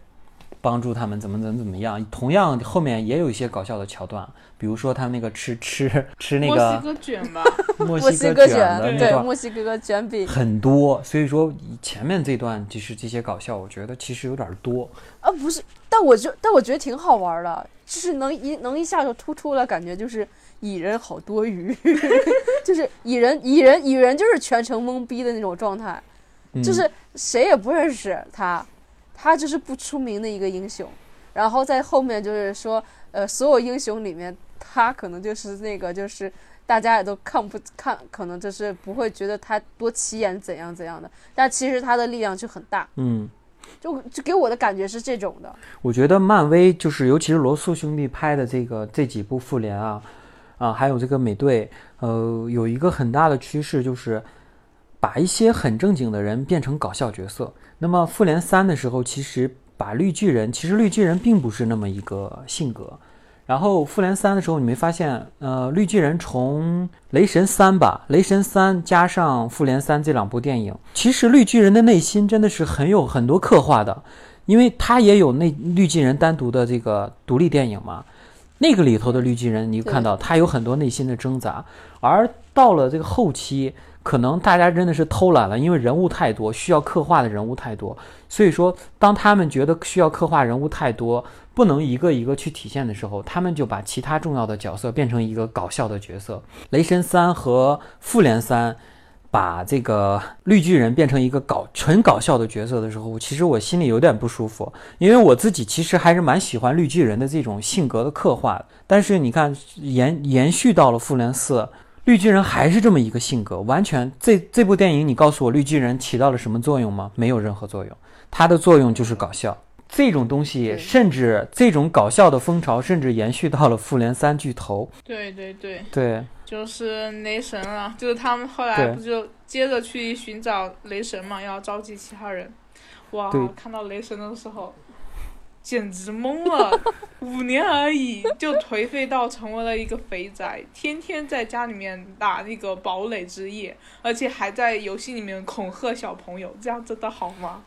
帮助他们怎么怎么怎么样？同样后面也有一些搞笑的桥段，比如说他那个吃 (laughs) 吃吃那个墨西哥卷吧，(laughs) 墨西哥卷的对墨西哥卷饼很多，所以说前面这段就是这些搞笑，我觉得其实有点多。啊，不是，但我就但我觉得挺好玩的，就是能一能一下就突出了，感觉就是蚁人好多余，(laughs) 就是蚁人蚁人蚁人就是全程懵逼的那种状态，就是谁也不认识他，他就是不出名的一个英雄。然后在后面就是说，呃，所有英雄里面，他可能就是那个就是大家也都看不看，可能就是不会觉得他多起眼怎样怎样的，但其实他的力量就很大。嗯。就就给我的感觉是这种的。我觉得漫威就是，尤其是罗素兄弟拍的这个这几部复联啊，啊，还有这个美队，呃，有一个很大的趋势就是，把一些很正经的人变成搞笑角色。那么复联三的时候，其实把绿巨人，其实绿巨人并不是那么一个性格。然后复联三的时候，你没发现，呃，绿巨人从雷神三吧，雷神三加上复联三这两部电影，其实绿巨人的内心真的是很有很多刻画的，因为他也有那绿巨人单独的这个独立电影嘛，那个里头的绿巨人，你看到他有很多内心的挣扎，而到了这个后期。可能大家真的是偷懒了，因为人物太多，需要刻画的人物太多，所以说当他们觉得需要刻画人物太多，不能一个一个去体现的时候，他们就把其他重要的角色变成一个搞笑的角色。雷神三和复联三把这个绿巨人变成一个搞纯搞笑的角色的时候，其实我心里有点不舒服，因为我自己其实还是蛮喜欢绿巨人的这种性格的刻画，但是你看延延续到了复联四。绿巨人还是这么一个性格，完全这这部电影，你告诉我绿巨人起到了什么作用吗？没有任何作用，它的作用就是搞笑。这种东西，甚至这种搞笑的风潮，甚至延续到了复联三巨头。对对对对，就是雷神了，就是他们后来不就接着去寻找雷神嘛，要召集其他人。哇，看到雷神的时候。简直懵了，(laughs) 五年而已就颓废到成为了一个肥宅，天天在家里面打那个堡垒之夜，而且还在游戏里面恐吓小朋友，这样真的好吗？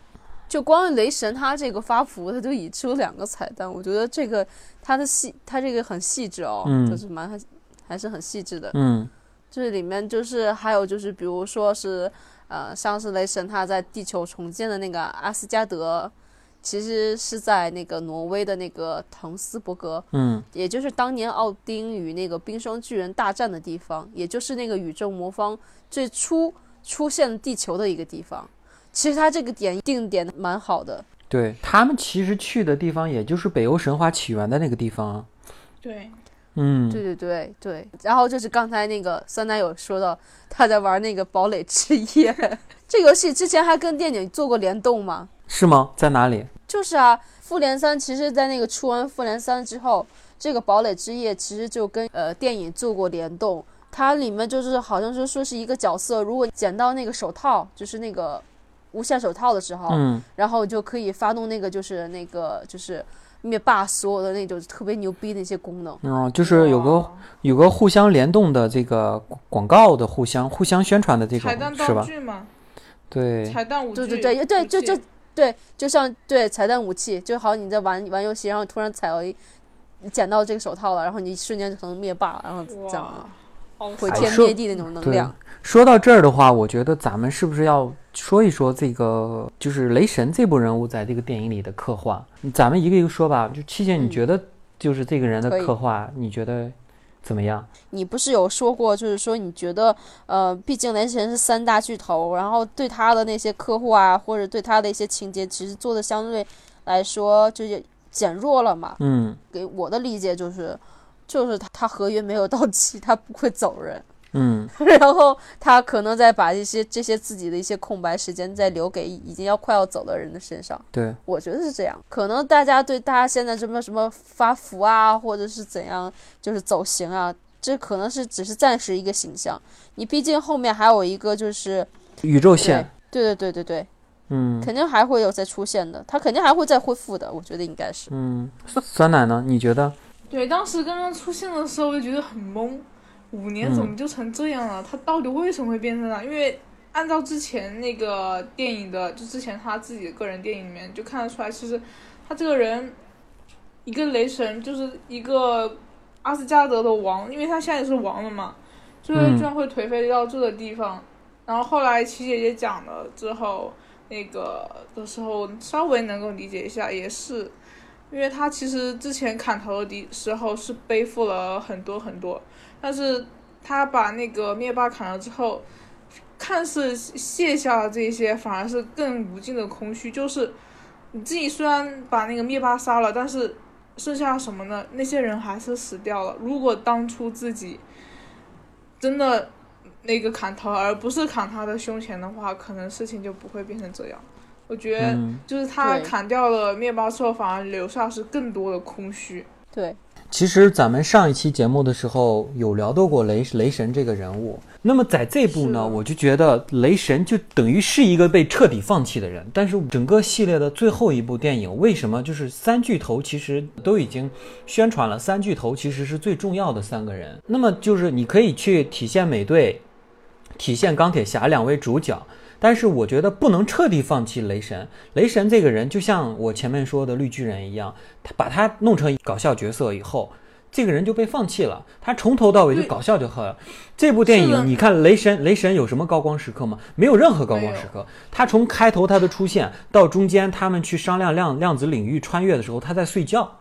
就光雷神他这个发福，他就已出两个彩蛋，我觉得这个他的细，他这个很细致哦，就是蛮还是很细致的。嗯，就是里面就是还有就是比如说是呃，像是雷神他在地球重建的那个阿斯加德。其实是在那个挪威的那个滕斯伯格，嗯，也就是当年奥丁与那个冰霜巨人大战的地方，也就是那个宇宙魔方最初出现地球的一个地方。其实他这个点定点蛮好的。对他们其实去的地方，也就是北欧神话起源的那个地方。对，嗯，对对对对。然后就是刚才那个酸奶有说到他在玩那个堡垒之夜，(laughs) 这游戏之前还跟电影做过联动吗？是吗？在哪里？就是啊，复联三其实，在那个出完复联三之后，这个堡垒之夜其实就跟呃电影做过联动。它里面就是好像说说是一个角色，如果捡到那个手套，就是那个无限手套的时候，嗯，然后就可以发动那个就是那个就是灭霸所有的那种特别牛逼的一些功能。嗯，就是有个有个互相联动的这个广告的互相互相宣传的这种是吧？对，彩蛋武器，对对对对，就就。对，就像对彩蛋武器，就好你在玩玩游戏，然后突然踩到一，捡到这个手套了，然后你瞬间可能灭霸，然后这样毁天灭地的那种能量。说到这儿的话，我觉得咱们是不是要说一说这个，就是雷神这部人物在这个电影里的刻画？咱们一个一个说吧。就七姐，你觉得就是这个人的刻画，你觉得？怎么样？你不是有说过，就是说你觉得，呃，毕竟雷神是三大巨头，然后对他的那些客户啊，或者对他的一些情节，其实做的相对来说就是减弱了嘛。嗯，给我的理解就是，就是他他合约没有到期，他不会走人。嗯，(laughs) 然后他可能再把一些这些自己的一些空白时间再留给已经要快要走的人的身上。对，我觉得是这样。可能大家对大家现在什么什么发福啊，或者是怎样，就是走形啊，这可能是只是暂时一个形象。你毕竟后面还有一个就是宇宙线。对对对对对，嗯，肯定还会有再出现的，他肯定还会再恢复的。我觉得应该是。嗯，酸奶呢？你觉得？对，当时刚刚出现的时候，我就觉得很懵。五年怎么就成这样了？他到底为什么会变成这样？因为按照之前那个电影的，就之前他自己的个人电影里面就看得出来，其实他这个人一个雷神就是一个阿斯加德的王，因为他现在也是王了嘛，就是居然会颓废到这个地方。然后后来琪姐姐讲了之后，那个的时候稍微能够理解一下，也是因为他其实之前砍头的时候是背负了很多很多。但是他把那个灭霸砍了之后，看似卸下了这些，反而是更无尽的空虚。就是你自己虽然把那个灭霸杀了，但是剩下什么呢？那些人还是死掉了。如果当初自己真的那个砍头，而不是砍他的胸前的话，可能事情就不会变成这样。我觉得就是他砍掉了灭霸之后，反而留下是更多的空虚。对。其实咱们上一期节目的时候有聊到过雷雷神这个人物，那么在这部呢，我就觉得雷神就等于是一个被彻底放弃的人。但是整个系列的最后一部电影，为什么就是三巨头其实都已经宣传了，三巨头其实是最重要的三个人。那么就是你可以去体现美队，体现钢铁侠两位主角。但是我觉得不能彻底放弃雷神。雷神这个人就像我前面说的绿巨人一样，他把他弄成搞笑角色以后，这个人就被放弃了。他从头到尾就搞笑就好了。这部电影你看，雷神雷神有什么高光时刻吗？没有任何高光时刻。他从开头他的出现到中间他们去商量量量子领域穿越的时候，他在睡觉，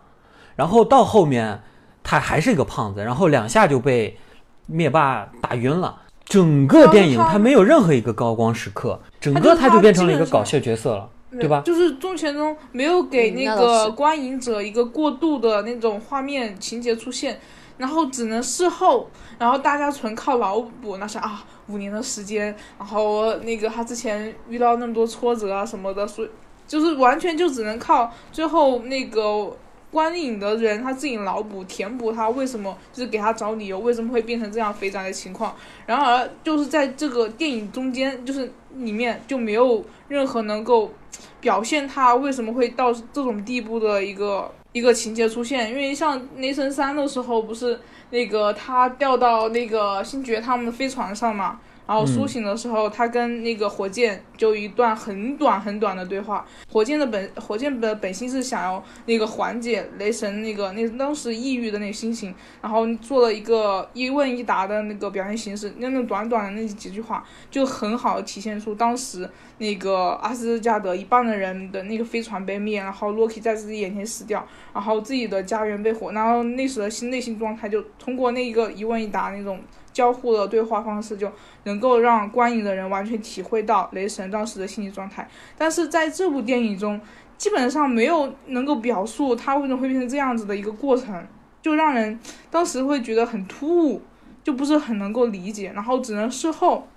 然后到后面他还是一个胖子，然后两下就被灭霸打晕了。整个电影它没有任何一个高光时刻，整个他就变成了一个搞笑角色了，对吧？就是中前中没有给那个观影者一个过度的那种画面情节出现，然后只能事后，然后大家纯靠脑补那是啊，五年的时间，然后那个他之前遇到那么多挫折啊什么的，所以就是完全就只能靠最后那个。观影的人他自己脑补填补他为什么就是给他找理由为什么会变成这样肥宅的情况，然而就是在这个电影中间就是里面就没有任何能够表现他为什么会到这种地步的一个一个情节出现，因为像雷神三的时候不是那个他掉到那个星爵他们的飞船上嘛。然后苏醒的时候，他跟那个火箭就一段很短很短的对话。火箭的本火箭的本心是想要那个缓解雷神那个那当时抑郁的那个心情，然后做了一个一问一答的那个表现形式。那那短短的那几句话，就很好体现出当时那个阿斯加德一半的人的那个飞船被灭，然后洛基在自己眼前死掉，然后自己的家园被火，然后那时的心内心状态就通过那一个一问一答那种。交互的对话方式就能够让观影的人完全体会到雷神当时的心理状态，但是在这部电影中，基本上没有能够表述他为什么会变成这样子的一个过程，就让人当时会觉得很突兀，就不是很能够理解，然后只能事后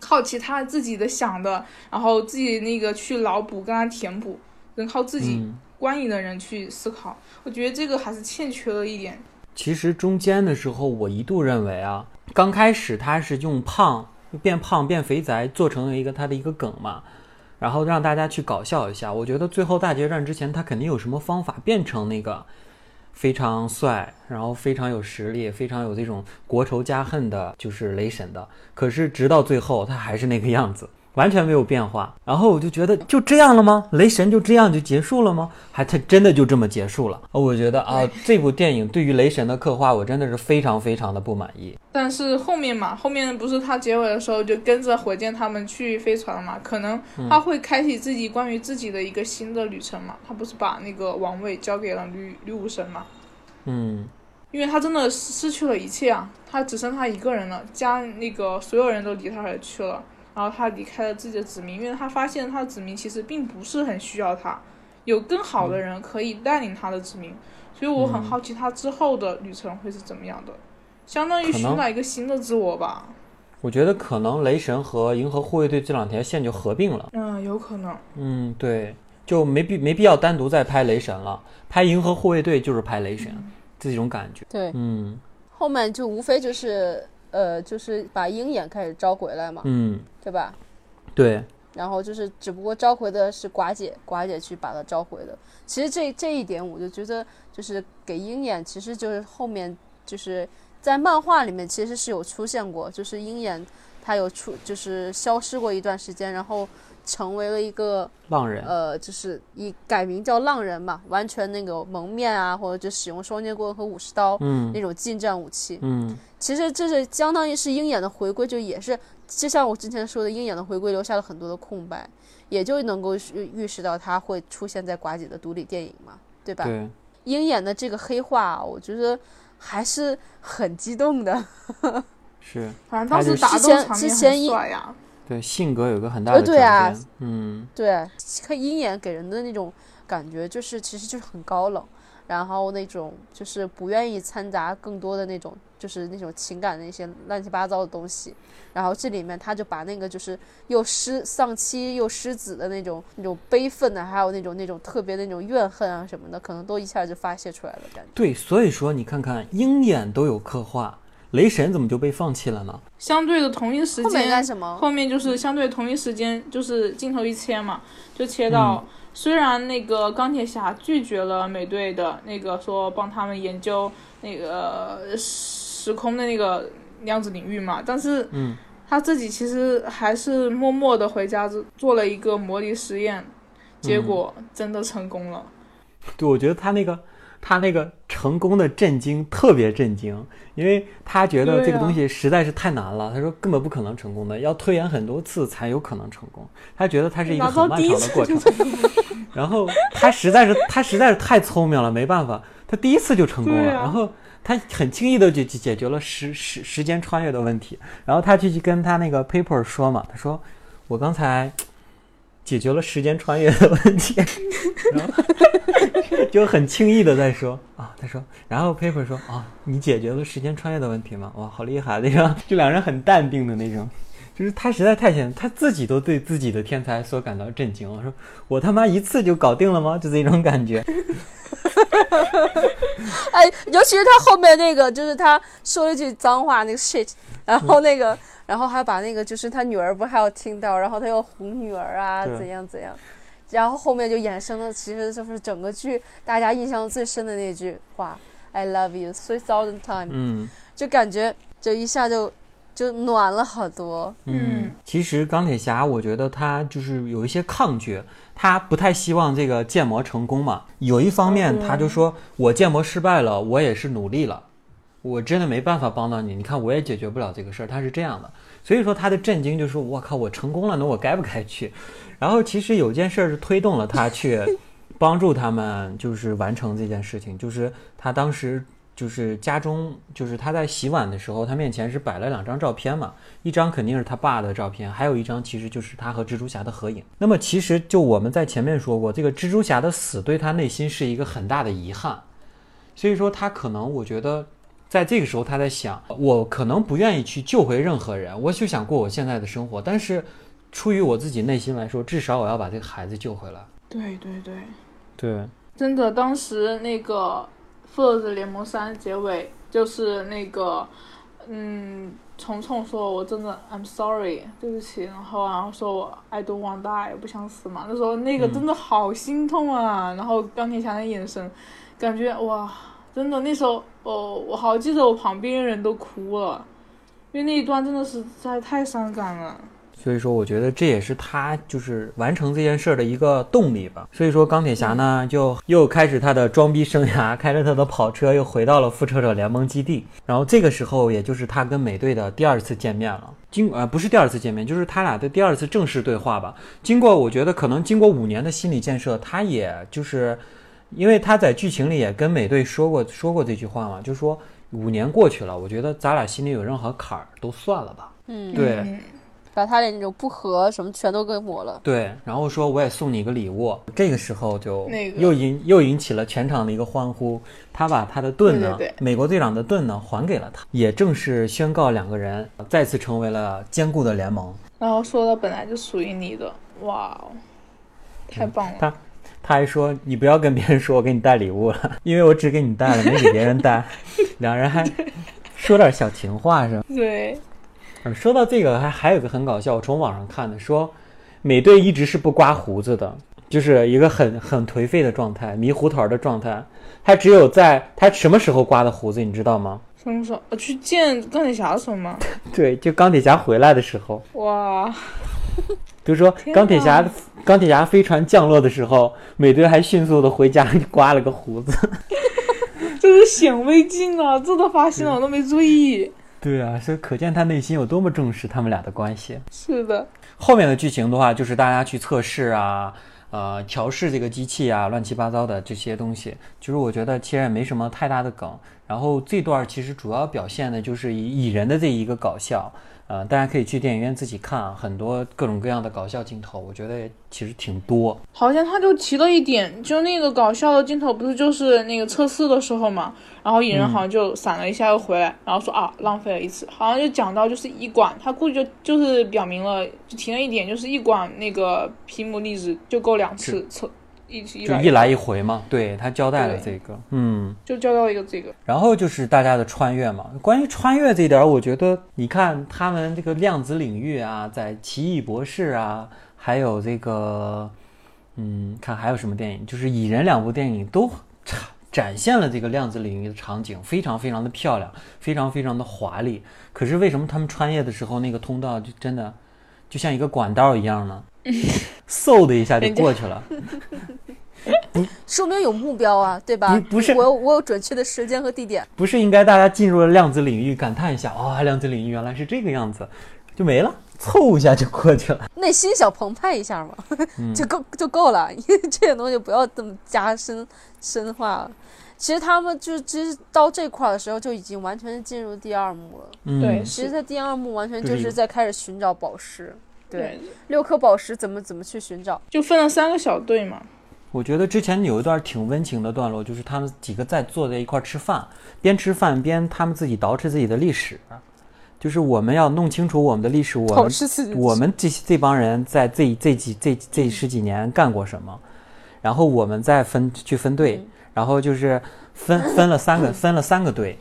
靠其他自己的想的，然后自己那个去脑补跟他填补，能靠自己观影的人去思考，我觉得这个还是欠缺了一点。其实中间的时候，我一度认为啊。刚开始他是用胖变胖变肥宅做成了一个他的一个梗嘛，然后让大家去搞笑一下。我觉得最后大决战之前，他肯定有什么方法变成那个非常帅，然后非常有实力、非常有这种国仇家恨的，就是雷神的。可是直到最后，他还是那个样子。完全没有变化，然后我就觉得就这样了吗？雷神就这样就结束了吗？还他真的就这么结束了？我觉得啊，这部电影对于雷神的刻画，我真的是非常非常的不满意。但是后面嘛，后面不是他结尾的时候就跟着火箭他们去飞船了嘛？可能他会开启自己关于自己的一个新的旅程嘛？他不是把那个王位交给了女女武神嘛？嗯，因为他真的失去了一切啊，他只剩他一个人了，家那个所有人都离他而去了。然后他离开了自己的子民，因为他发现他的子民其实并不是很需要他，有更好的人可以带领他的子民，所以我很好奇他之后的旅程会是怎么样的，相当于寻找一个新的自我吧。我觉得可能雷神和银河护卫队这两条线就合并了。嗯，有可能。嗯，对，就没必没必要单独再拍雷神了，拍银河护卫队就是拍雷神这种感觉。对，嗯，后面就无非就是。呃，就是把鹰眼开始召回来嘛，嗯，对吧？对。然后就是，只不过召回的是寡姐，寡姐去把他召回的。其实这这一点，我就觉得，就是给鹰眼，其实就是后面就是在漫画里面其实是有出现过，就是鹰眼他有出，就是消失过一段时间，然后。成为了一个浪人，呃，就是以改名叫浪人嘛，完全那个蒙面啊，或者就使用双截棍和武士刀，嗯，那种近战武器，嗯，其实这是相当于是鹰眼的回归，就也是就像我之前说的，鹰眼的回归留下了很多的空白，也就能够预预示到他会出现在寡姐的独立电影嘛，对吧？对，鹰眼的这个黑化，我觉得，还是很激动的。(laughs) 是，反正当时打斗场面很帅呀。对，性格有个很大的对啊，嗯，对，看鹰眼给人的那种感觉就是，其实就是很高冷，然后那种就是不愿意掺杂更多的那种，就是那种情感的一些乱七八糟的东西。然后这里面他就把那个就是又失丧妻又失子的那种那种悲愤的，还有那种那种特别那种怨恨啊什么的，可能都一下就发泄出来了感觉。对，所以说你看看鹰眼都有刻画，雷神怎么就被放弃了呢？相对的同一时间后面干什么？后面就是相对同一时间，就是镜头一切嘛，就切到虽然那个钢铁侠拒绝了美队的那个说帮他们研究那个时空的那个。量子领域嘛，但是他自己其实还是默默的回家做做了一个模拟实验，结果真的成功了。对，我觉得他那个他那个成功的震惊特别震惊，因为他觉得这个东西实在是太难了，他说根本不可能成功的，要推演很多次才有可能成功。他觉得他是一个很漫长的过程。(laughs) 然后他实在是他实在是太聪明了，没办法，他第一次就成功了。然后。他很轻易的就解决了时时时间穿越的问题，然后他就去跟他那个 paper 说嘛，他说我刚才解决了时间穿越的问题，然后 (laughs) 就很轻易的在说啊，他说，然后 paper 说啊，你解决了时间穿越的问题吗？哇，好厉害那个，就两人很淡定的那种，就是他实在太显，他自己都对自己的天才所感到震惊了，说我他妈一次就搞定了吗？就这种感觉。(laughs) 哎，尤其是他后面那个，就是他说了一句脏话，那个 shit，然后那个，然后还把那个，就是他女儿不还要听到，然后他又哄女儿啊，怎样怎样，然后后面就衍生了，其实就是整个剧大家印象最深的那句话，I love you three thousand times，嗯，就感觉就一下就。就暖了好多。嗯，其实钢铁侠，我觉得他就是有一些抗拒，他不太希望这个建模成功嘛。有一方面，他就说我建模失败了，我也是努力了，我真的没办法帮到你。你看，我也解决不了这个事儿。他是这样的，所以说他的震惊就是我靠，我成功了，那我该不该去？然后其实有件事是推动了他去帮助他们，就是完成这件事情，就是他当时。就是家中，就是他在洗碗的时候，他面前是摆了两张照片嘛，一张肯定是他爸的照片，还有一张其实就是他和蜘蛛侠的合影。那么其实就我们在前面说过，这个蜘蛛侠的死对他内心是一个很大的遗憾，所以说他可能我觉得在这个时候他在想，我可能不愿意去救回任何人，我就想过我现在的生活，但是出于我自己内心来说，至少我要把这个孩子救回来。对对对对，真的，当时那个。复仇者联盟三结尾就是那个，嗯，虫虫说：“我真的，I'm sorry，对不起。”然后，然后说我 I don't want die，不想死嘛。那时候那个真的好心痛啊。然后钢铁侠的眼神，感觉哇，真的那时候，哦，我好记得我旁边人都哭了，因为那一段真的是实在太伤感了。所以说，我觉得这也是他就是完成这件事儿的一个动力吧。所以说，钢铁侠呢就又开始他的装逼生涯，开着他的跑车又回到了复仇者联盟基地。然后这个时候，也就是他跟美队的第二次见面了。经呃不是第二次见面，就是他俩的第二次正式对话吧。经过我觉得可能经过五年的心理建设，他也就是因为他在剧情里也跟美队说过说过这句话嘛，就说五年过去了，我觉得咱俩心里有任何坎儿都算了吧。嗯，对。把他的那种不和什么全都给抹了。对，然后说我也送你一个礼物。这个时候就又引又引起了全场的一个欢呼。他把他的盾呢，美国队长的盾呢还给了他，也正式宣告两个人再次成为了坚固的联盟。然后说的本来就属于你的，哇哦，太棒了。他他还说你不要跟别人说我给你带礼物了，因为我只给你带了，没给别人带。(laughs) 两人还说点小情话是吧？对。说到这个，还还有个很搞笑，我从网上看的，说美队一直是不刮胡子的，就是一个很很颓废的状态，迷糊头的状态。他只有在他什么时候刮的胡子，你知道吗？什么时候？去见钢铁侠的时候吗？(laughs) 对，就钢铁侠回来的时候。哇！比 (laughs) 如说钢铁侠钢铁侠飞船降落的时候，美队还迅速的回家 (laughs) 刮了个胡子。这是显微镜啊！这都发现了，我都没注意。对啊，所以可见他内心有多么重视他们俩的关系。是的，后面的剧情的话，就是大家去测试啊，呃，调试这个机器啊，乱七八糟的这些东西，就是我觉得其实也没什么太大的梗。然后这段其实主要表现的就是蚁蚁人的这一个搞笑。呃，大家可以去电影院自己看啊，很多各种各样的搞笑镜头，我觉得其实挺多。好像他就提了一点，就那个搞笑的镜头，不是就是那个测试的时候嘛，然后蚁人好像就闪了一下又回来，然后说啊浪费了一次，好像就讲到就是一管，他估计就就是表明了，就提了一点，就是一管那个皮姆粒子就够两次测。一就一来一回嘛，对他交代了这个，嗯，就交代了一个这个。然后就是大家的穿越嘛，关于穿越这一点，我觉得你看他们这个量子领域啊，在奇异博士啊，还有这个，嗯，看还有什么电影，就是蚁人两部电影都展展现了这个量子领域的场景，非常非常的漂亮，非常非常的华丽。可是为什么他们穿越的时候，那个通道就真的就像一个管道一样呢？嗖的一下就过去了，(laughs) 说明有目标啊，对吧？不是，我有我有准确的时间和地点。不是应该大家进入了量子领域，感叹一下啊，量子领域原来是这个样子，就没了，凑一下就过去了，内心小澎湃一下嘛，就够就够了。因为这些东西不要这么加深深化了。其实他们就其实到这块的时候就已经完全进入第二幕了。对，其实在第二幕完全就是在开始寻找宝石。对，六颗宝石怎么怎么去寻找？就分了三个小队嘛。我觉得之前有一段挺温情的段落，就是他们几个在坐在一块吃饭，边吃饭边他们自己捯饬自己的历史，就是我们要弄清楚我们的历史，我们我们这这帮人在这这几这这十几年干过什么，然后我们再分去分队，然后就是分分了三个分了三个队。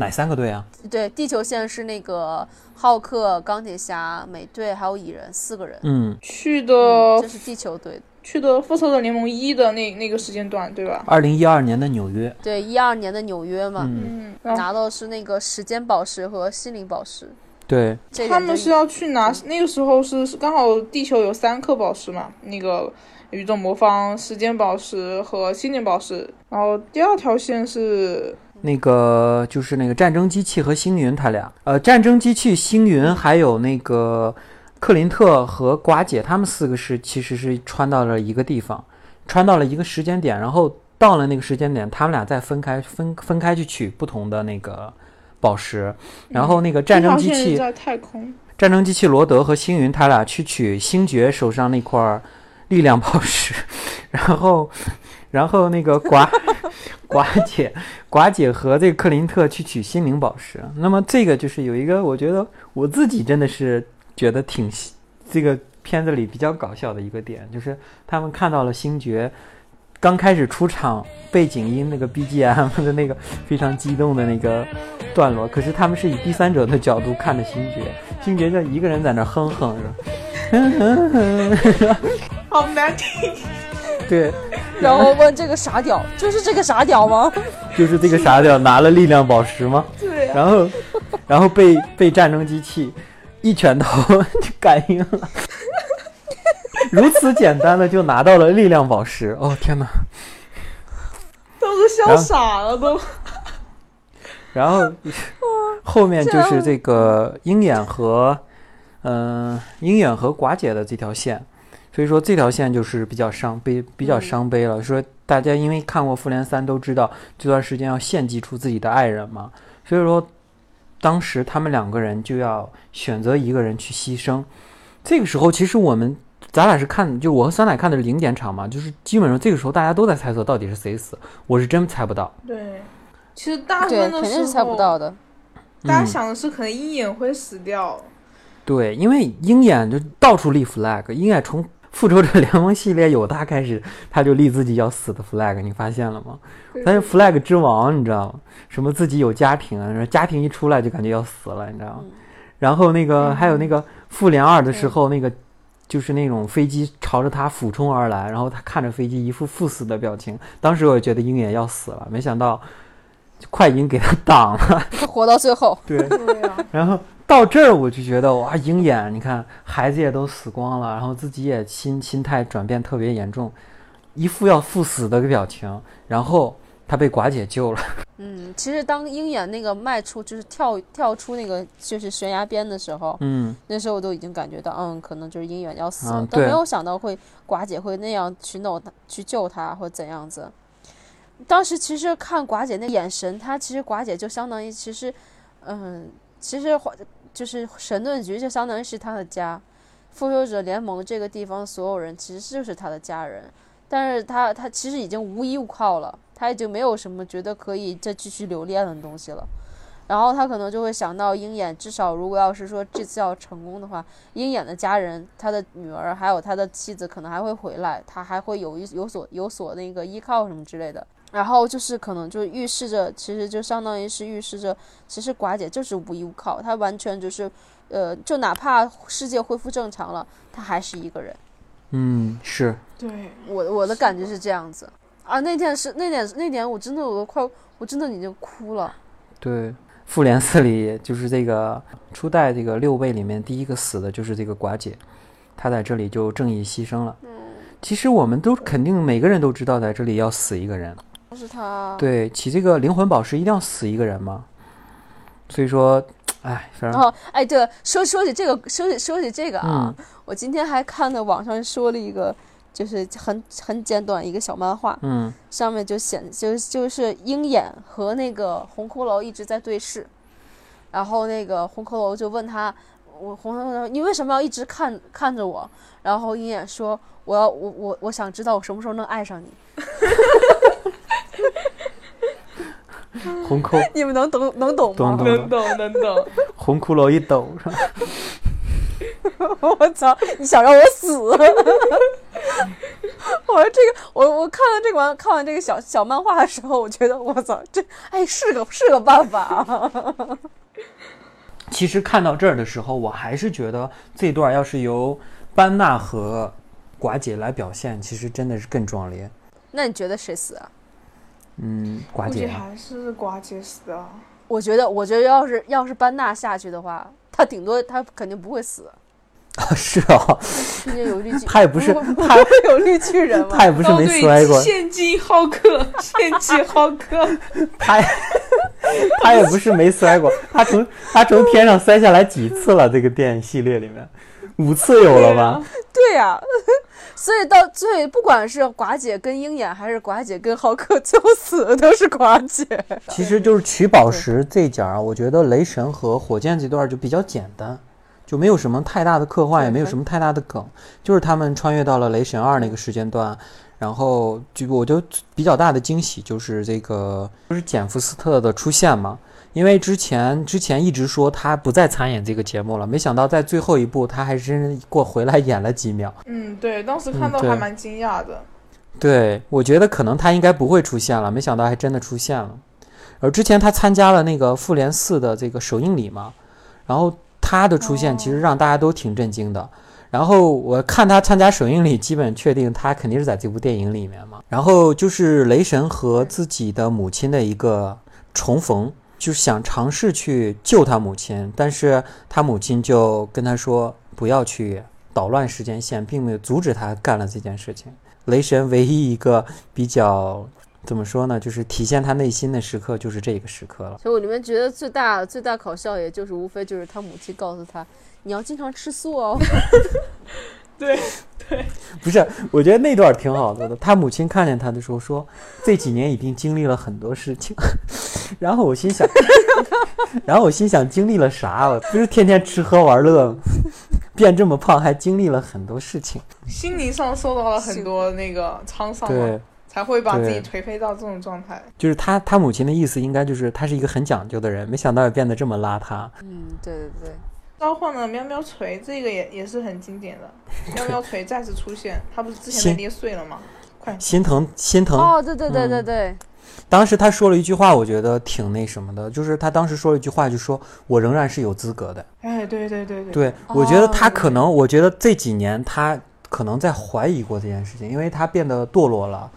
哪三个队啊？对，地球线是那个浩克、钢铁侠、美队还有蚁人四个人。嗯，去的这是地球队，去的复仇者联盟一的那那个时间段，对吧？二零一二年的纽约。对，一二年的纽约嘛。嗯，拿到是那个时间宝石和心灵宝石。对，他们是要去拿，那个时候是刚好地球有三颗宝石嘛，那个宇宙魔方、时间宝石和心灵宝石。然后第二条线是。那个就是那个战争机器和星云，他俩，呃，战争机器、星云还有那个克林特和寡姐，他们四个是其实是穿到了一个地方，穿到了一个时间点，然后到了那个时间点，他们俩再分开分分开去取不同的那个宝石，然后那个战争机器在太空，战争机器罗德和星云他俩去取星爵手上那块力量宝石，(laughs) 然后。然后那个寡 (laughs) 寡姐，(laughs) 寡姐和这个克林特去取心灵宝石。那么这个就是有一个，我觉得我自己真的是觉得挺这个片子里比较搞笑的一个点，就是他们看到了星爵刚开始出场，背景音那个 BGM 的那个非常激动的那个段落，可是他们是以第三者的角度看的星爵，星爵就一个人在那哼哼着，(laughs) 好难听。对。(laughs) 然后问这个傻屌，就是这个傻屌吗？(laughs) 就是这个傻屌拿了力量宝石吗？对。然后，然后被被战争机器一拳头 (laughs) 就感应了，如此简单的就拿到了力量宝石。哦天哪！都是笑傻了都。然后后面就是这个鹰眼和嗯鹰眼和寡姐的这条线。所以说这条线就是比较伤悲，比较伤悲了。说大家因为看过《复联三》都知道，这段时间要献祭出自己的爱人嘛。所以说，当时他们两个人就要选择一个人去牺牲。这个时候，其实我们咱俩是看，就我和酸奶看的是零点场嘛，就是基本上这个时候大家都在猜测到底是谁死。我是真猜不到。对，其实大部分肯定是猜不到的。大家想的是可能鹰眼会死掉。对，因为鹰眼就到处立 flag，鹰眼从复仇者联盟系列有他开始，他就立自己要死的 flag，你发现了吗？他是 flag 之王，你知道吗？什么自己有家庭啊，家庭一出来就感觉要死了，你知道吗？然后那个还有那个复联二的时候，那个就是那种飞机朝着他俯冲而来，然后他看着飞机一副赴死的表情。当时我也觉得鹰眼要死了，没想到快银给他挡了，(laughs) 他活到最后。对，然后。到这儿我就觉得哇，鹰眼，你看孩子也都死光了，然后自己也心心态转变特别严重，一副要赴死的表情。然后他被寡姐救了。嗯，其实当鹰眼那个迈出就是跳跳出那个就是悬崖边的时候，嗯，那时候我都已经感觉到，嗯，可能就是鹰眼要死了，嗯都没有想到会寡姐会那样去弄他去救他或怎样子。当时其实看寡姐那眼神，她其实寡姐就相当于其实，嗯，其实就是神盾局就相当于是他的家，复仇者联盟这个地方所有人其实就是他的家人，但是他他其实已经无依无靠了，他已经没有什么觉得可以再继续留恋的东西了。然后他可能就会想到鹰眼，至少如果要是说这次要成功的话，鹰眼的家人，他的女儿还有他的妻子可能还会回来，他还会有一有所有所那个依靠什么之类的。然后就是可能就预示着，其实就相当于是预示着，其实寡姐就是无依无靠，她完全就是，呃，就哪怕世界恢复正常了，她还是一个人。嗯，是，对，我我的感觉是这样子啊。那天是那点那点，我真的我都快，我真的已经哭了。对。复联四里就是这个初代这个六位里面第一个死的就是这个寡姐，她在这里就正义牺牲了。嗯，其实我们都肯定每个人都知道，在这里要死一个人。都是他。对，起这个灵魂宝石一定要死一个人嘛。所以说，(tsk) 哎，反正然后，哎，对了，说说起这个，说起说起这个啊，嗯我今天还看到网上说了一个，就是很很简短一个小漫画，嗯上面就显就就是鹰眼和那个红骷髅一直在对视，然后那个红骷髅就问他，我红骷你为什么要一直看看着我？然后鹰眼说我要我我我想知道我什么时候能爱上你。(laughs) (laughs) 红骷 (laughs) 你们能懂能懂吗？懂懂能懂能懂。(laughs) 红骷髅一抖是吧？我操！你想让我死？我说这个，我我看完这个完看完这个小小漫画的时候，我觉得我操，这哎是个是个办法啊。其实看到这儿的时候，我还是觉得这段要是由班纳和寡姐来表现，其实真的是更壮烈。那你觉得谁死啊？嗯，寡估计姐啊，还是寡姐死啊。我觉得，我觉得要是要是班纳下去的话，他顶多他肯定不会死，(laughs) 啊是哦，毕竟有绿巨，他也不是不 (laughs) 他会有绿巨人嘛他。也不是没摔过，献祭浩克，(laughs) 献祭浩克。他也他也不是没摔过，他从他从天上摔下来几次了？这个电影系列里面，五次有了吧？对呀、所以到最不管是寡姐跟鹰眼，还是寡姐跟浩克，最后死的都是寡姐。其实就是取宝石这一讲啊，我觉得雷神和火箭这段就比较简单，就没有什么太大的刻画，也没有什么太大的梗，就是他们穿越到了雷神二那个时间段，然后就我就比较大的惊喜就是这个就是简福斯特的出现嘛。因为之前之前一直说他不再参演这个节目了，没想到在最后一部他还真过回来演了几秒。嗯，对，当时看到还蛮惊讶的。对，我觉得可能他应该不会出现了，没想到还真的出现了。而之前他参加了那个复联四的这个首映礼嘛，然后他的出现其实让大家都挺震惊的。然后我看他参加首映礼，基本确定他肯定是在这部电影里面嘛。然后就是雷神和自己的母亲的一个重逢，就是想尝试去救他母亲，但是他母亲就跟他说不要去捣乱时间线，并没有阻止他干了这件事情。雷神唯一一个比较怎么说呢，就是体现他内心的时刻，就是这个时刻了。所以我里面觉得最大最大搞笑，也就是无非就是他母亲告诉他，你要经常吃素哦。(laughs) 对对，(laughs) 不是，我觉得那段挺好的。他母亲看见他的时候说，这几年已经经历了很多事情。(laughs) 然后我心想，(laughs) 然后我心想经历了啥？我不是天天吃喝玩乐，变这么胖，还经历了很多事情。心灵上受到了很多那个沧桑对，，才会把自己颓废到这种状态。就是他他母亲的意思应该就是他是一个很讲究的人，没想到也变得这么邋遢。嗯，对对对。召唤了喵喵锤，这个也也是很经典的。喵 (laughs) 喵锤再次出现，它不是之前被捏碎了吗？快，心疼心疼。哦，对对对嗯对对，当时他说了一句话，我觉得挺那什么的，就是他当时说了一句话，就说我仍然是有资格的。哎，对对对对，对，我觉得他哦可能，我觉得这几年他可能在怀疑过这件事情，因为他变得堕落了。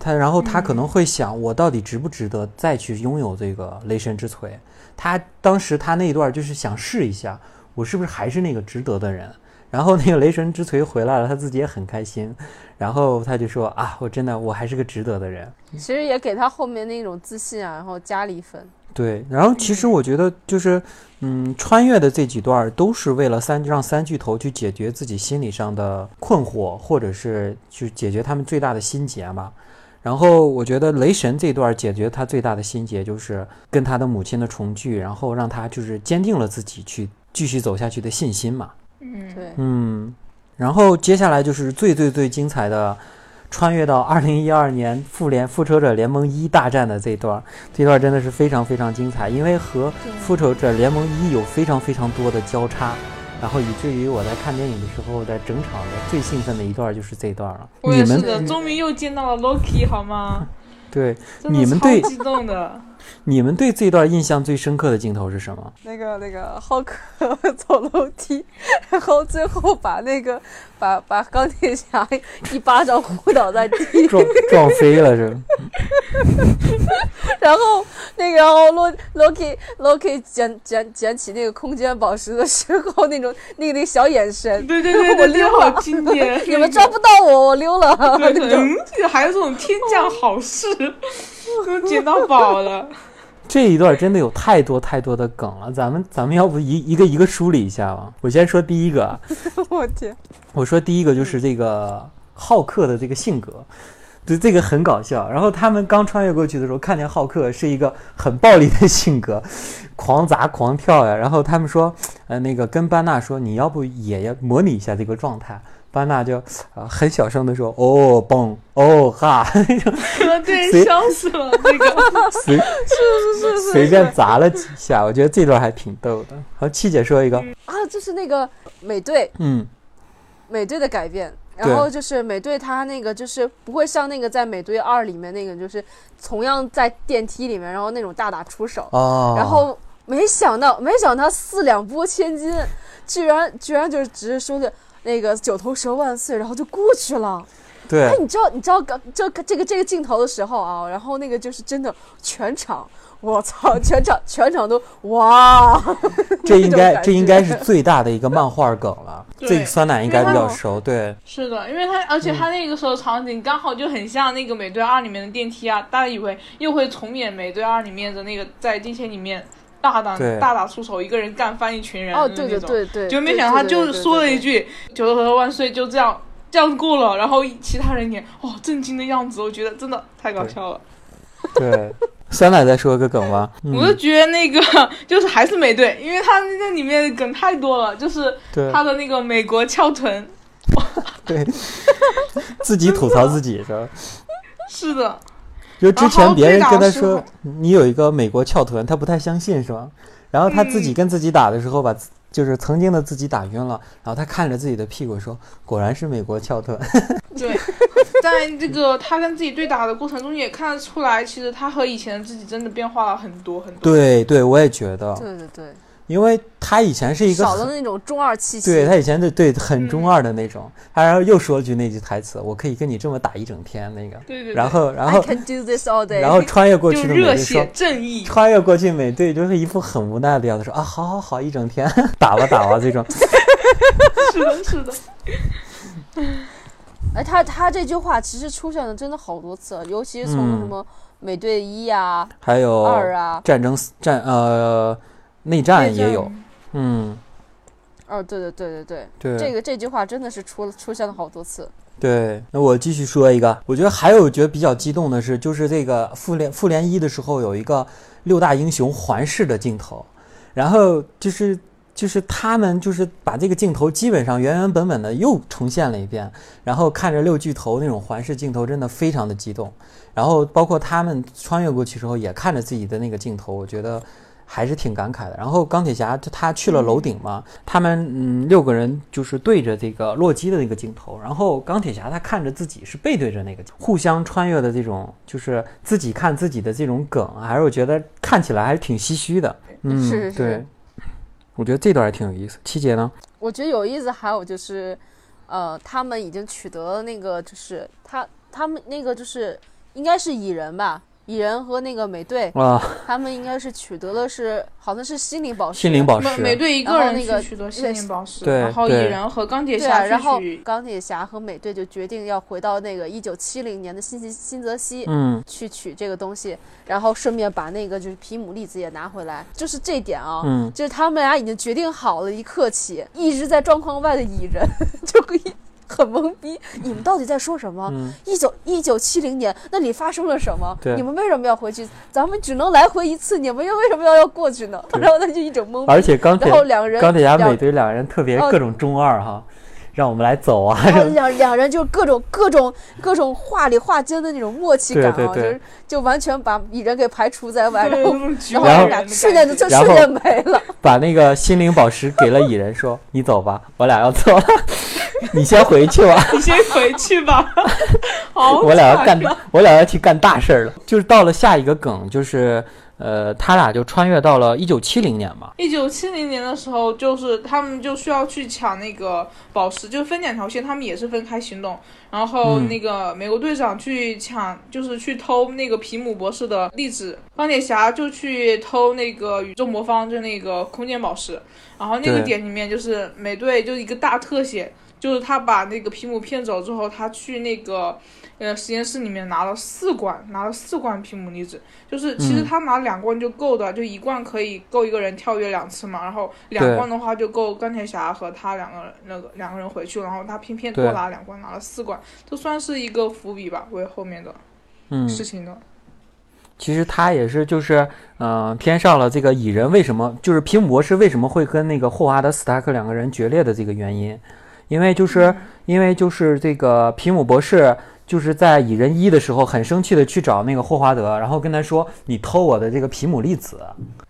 他然后他可能会想，我到底值不值得再去拥有这个雷神之锤？他当时他那一段就是想试一下，我是不是还是那个值得的人？然后那个雷神之锤回来了，他自己也很开心，然后他就说啊，我真的我还是个值得的人。其实也给他后面那种自信啊，然后加了一分。对，然后其实我觉得就是，嗯，穿越的这几段都是为了三让三巨头去解决自己心理上的困惑，或者是去解决他们最大的心结嘛。然后我觉得雷神这段解决他最大的心结就是跟他的母亲的重聚，然后让他就是坚定了自己去继续走下去的信心嘛。嗯，对，嗯，然后接下来就是最最最精彩的。穿越到二零一二年复联复仇者联盟一大战的这段，这段真的是非常非常精彩，因为和复仇者联盟一有非常非常多的交叉，然后以至于我在看电影的时候，在整场的最兴奋的一段就是这一段了。我也是的，终于又见到了 Loki，好吗？(laughs) 对，你们对激动的。你们对这段印象最深刻的镜头是什么？那个那个浩克 (laughs) 走楼梯，然后最后把那个把把钢铁侠一巴掌呼倒在地，撞撞飞了是吧。(laughs) 然后那个然后洛 Loki Loki 捡捡捡起那个空间宝石的时候，那种那个那个小眼神，对对对，我溜了，经典，(laughs) 你们抓不到我，我溜了。嗯，还有这种天降好事。(laughs) 都捡到宝了，(laughs) 这一段真的有太多太多的梗了，咱们咱们要不一一个一个梳理一下吧？我先说第一个，(laughs) 我天，我说第一个就是这个浩克的这个性格，对这个很搞笑。然后他们刚穿越过去的时候，看见浩克是一个很暴力的性格，狂砸狂跳呀。然后他们说，呃，那个跟班纳说，你要不也要模拟一下这个状态？班纳就啊很小声的说：“哦嘣哦哈，那种对，(laughs) 笑死了那个，(laughs) 随是是是随便砸了几下，我觉得这段还挺逗的。好，七姐说一个。啊，就是那个美队，嗯，美队的改变，然后就是美队他那个就是不会像那个在美队二里面那个就是同样在电梯里面，然后那种大打出手，哦，然后没想到没想到四两拨千斤，居然居然就是只是说的。那个九头蛇万岁，然后就过去了。对，哎，你知道，你知道刚这这个这个镜头的时候啊，然后那个就是真的全场，我操，(laughs) 全场全场都哇！(laughs) 这应该这应该是最大的一个漫画梗了。这个酸奶应该比较熟，对。是的，因为他而且他那个时候场景刚好就很像那个美队二里面的电梯啊，大家以为又会重演美队二里面的那个在地铁里面。大胆大打出手，一个人干翻一群人哦，对对对对，就没想到他就说了一句“九头蛇万岁”，就这样这样过了。然后其他人也哦震惊的样子，我觉得真的太搞笑了。对，酸奶再说个梗吧。我就觉得那个就是还是没对，因为他那里面的梗太多了，就是他的那个美国翘臀。对，自己吐槽自己是吧？是的。就之前别人跟他说你有一个美国翘臀，他不太相信是吧？然后他自己跟自己打的时候，把就是曾经的自己打晕了。然后他看着自己的屁股说：“果然是美国翘臀。(laughs) ”对，在这个他跟自己对打的过程中，也看得出来，其实他和以前的自己真的变化了很多很多。对对，我也觉得。对对对。因为他以前是一个少的那种中二气息，对他以前对对很中二的那种，他然后又说了句那句台词：“我可以跟你这么打一整天。”那个，对对，然后然后然后穿越过去的美队说：“正义。”穿越过去美队就是一副很无奈的样子说：“啊，好好好，一整天 (laughs) 打吧打吧这种。” (laughs) 是的，是的。哎，他他这句话其实出现了真的好多次，尤其是从什么美队一啊，还有二啊，战争战呃。内战也有，嗯，哦，对对对对对，对这个这句话真的是出出现了好多次。对，那我继续说一个，我觉得还有觉得比较激动的是，就是这个复联复联一的时候有一个六大英雄环视的镜头，然后就是就是他们就是把这个镜头基本上原原本本的又重现了一遍，然后看着六巨头那种环视镜头，真的非常的激动。然后包括他们穿越过去之后也看着自己的那个镜头，我觉得。还是挺感慨的。然后钢铁侠就他去了楼顶嘛，他们嗯六个人就是对着这个洛基的那个镜头，然后钢铁侠他看着自己是背对着那个，互相穿越的这种，就是自己看自己的这种梗，还是我觉得看起来还是挺唏嘘的。嗯，是是。对，我觉得这段还挺有意思。七姐呢？我觉得有意思，还有就是，呃，他们已经取得了那个，就是他他们那个就是应该是蚁人吧。蚁人和那个美队啊，他们应该是取得的是好像是心灵宝石。心灵宝石。美队一个人那个取得心灵宝石，对，然后蚁人和钢铁侠然后钢铁侠和美队就决定要回到那个一九七零年的新新泽西，嗯，去取这个东西，然后顺便把那个就是皮姆粒子也拿回来。就是这点啊，嗯，就是他们俩已经决定好了一刻起，一直在状况外的蚁人 (laughs) 就可以。很懵逼，你们到底在说什么？一九一九七零年那里发生了什么？你们为什么要回去？咱们只能来回一次，你们又为什么要要过去呢？(laughs) 然后他就一整懵逼。而且钢铁，然后两人钢铁侠、美队两人特别各种中二哈，让我们来走啊！两两人就各种各种各种话里话间的那种默契感啊，就就完全把蚁人给排除在外，然后然后俩瞬间就就瞬间没了。把那个心灵宝石给了蚁人，说：“你走吧，我俩要走了。” (laughs) 你先回去吧，(laughs) 你先回去吧。(laughs) 好，我俩要干，我俩要去干大事儿了。就是到了下一个梗，就是呃，他俩就穿越到了一九七零年嘛。一九七零年的时候，就是他们就需要去抢那个宝石，就分两条线，他们也是分开行动。然后那个美国队长去抢，就是去偷那个皮姆博士的粒子，钢铁侠就去偷那个宇宙魔方，就那个空间宝石。然后那个点里面就是美队就一个大特写。就是他把那个皮姆骗走之后，他去那个呃实验室里面拿了四罐，拿了四罐皮姆离子。就是其实他拿两罐就够的，就一罐可以够一个人跳跃两次嘛。然后两罐的话就够钢铁侠和他两个人那个两个人回去。然后他偏偏多拿两罐，拿了四罐，这算是一个伏笔吧，为后面的事情的。其实他也是就是嗯偏上了这个蚁人为什么就是皮姆博士为什么会跟那个霍华德斯塔克两个人决裂的这个原因。因为就是因为就是这个皮姆博士就是在蚁人一的时候很生气的去找那个霍华德，然后跟他说你偷我的这个皮姆粒子。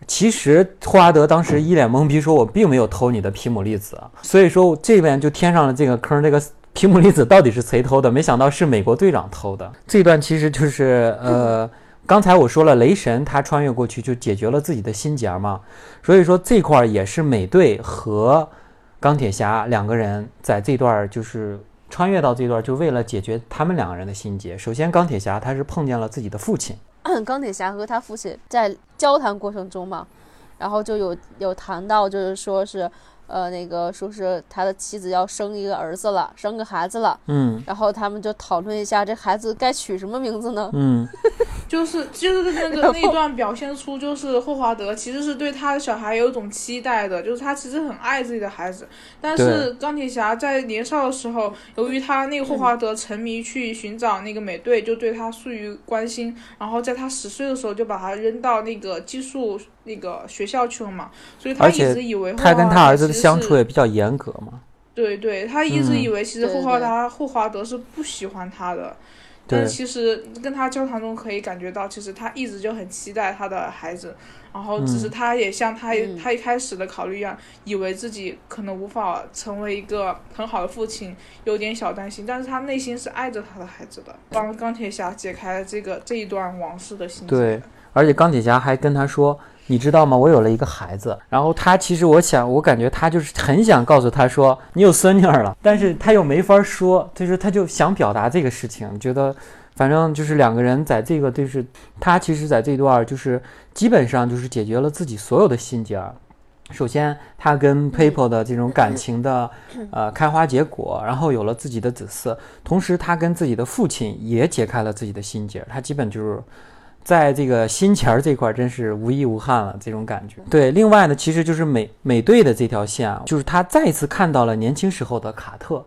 其实霍华德当时一脸懵逼，说我并没有偷你的皮姆粒子。所以说这边就添上了这个坑，这个皮姆粒子到底是谁偷的？没想到是美国队长偷的。这段其实就是呃，(laughs) 刚才我说了，雷神他穿越过去就解决了自己的心结嘛，所以说这块也是美队和。钢铁侠两个人在这段就是穿越到这段，就为了解决他们两个人的心结。首先，钢铁侠他是碰见了自己的父亲。钢铁侠和他父亲在交谈过程中嘛，然后就有有谈到，就是说是。呃，那个说是他的妻子要生一个儿子了，生个孩子了。嗯，然后他们就讨论一下，这孩子该取什么名字呢？嗯，(laughs) 就是就是那个那段表现出，就是霍华德其实是对他的小孩有一种期待的，就是他其实很爱自己的孩子。但是钢铁侠在年少的时候，由于他那个霍华德沉迷去寻找那个美队，就对他疏于关心。然后在他十岁的时候，就把他扔到那个寄宿。那个学校去了嘛，所以他一直以为他跟他儿子的相处也比较严格嘛。对对，他一直以为其实霍华德霍华德是不喜欢他的，但其实跟他交谈中可以感觉到，其实他一直就很期待他的孩子，然后只是他也像他他一开始的考虑一样，以为自己可能无法成为一个很好的父亲，有点小担心，但是他内心是爱着他的孩子的，帮钢铁侠解开了这个这一段往事的心结。对，而且钢铁侠还跟他说。你知道吗？我有了一个孩子，然后他其实我想，我感觉他就是很想告诉他说你有孙女儿了，但是他又没法说，就是他就想表达这个事情，觉得反正就是两个人在这个就是他其实在这段就是基本上就是解决了自己所有的心结。首先他跟 People 的这种感情的呃开花结果，然后有了自己的子嗣，同时他跟自己的父亲也解开了自己的心结，他基本就是。在这个心钱儿这块，真是无遗无憾了，这种感觉。对，另外呢，其实就是美美队的这条线啊，就是他再次看到了年轻时候的卡特，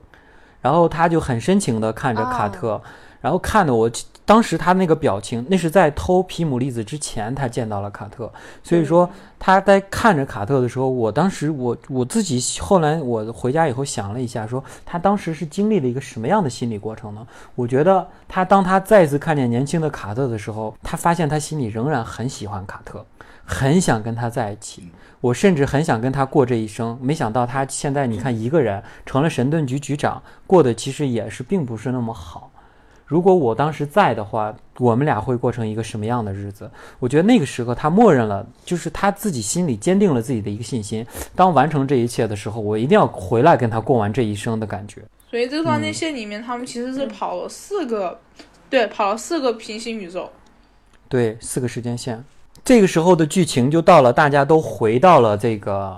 然后他就很深情的看着卡特。然后看的我，当时他那个表情，那是在偷皮姆粒子之前，他见到了卡特。所以说他在看着卡特的时候，我当时我我自己后来我回家以后想了一下，说他当时是经历了一个什么样的心理过程呢？我觉得他当他再次看见年轻的卡特的时候，他发现他心里仍然很喜欢卡特，很想跟他在一起。我甚至很想跟他过这一生。没想到他现在你看一个人成了神盾局局长，过得其实也是并不是那么好。如果我当时在的话，我们俩会过成一个什么样的日子？我觉得那个时候他默认了，就是他自己心里坚定了自己的一个信心。当完成这一切的时候，我一定要回来跟他过完这一生的感觉。所以这段内线里面，他们其实是跑了四个，对，跑了四个平行宇宙。对，四个时间线。这个时候的剧情就到了，大家都回到了这个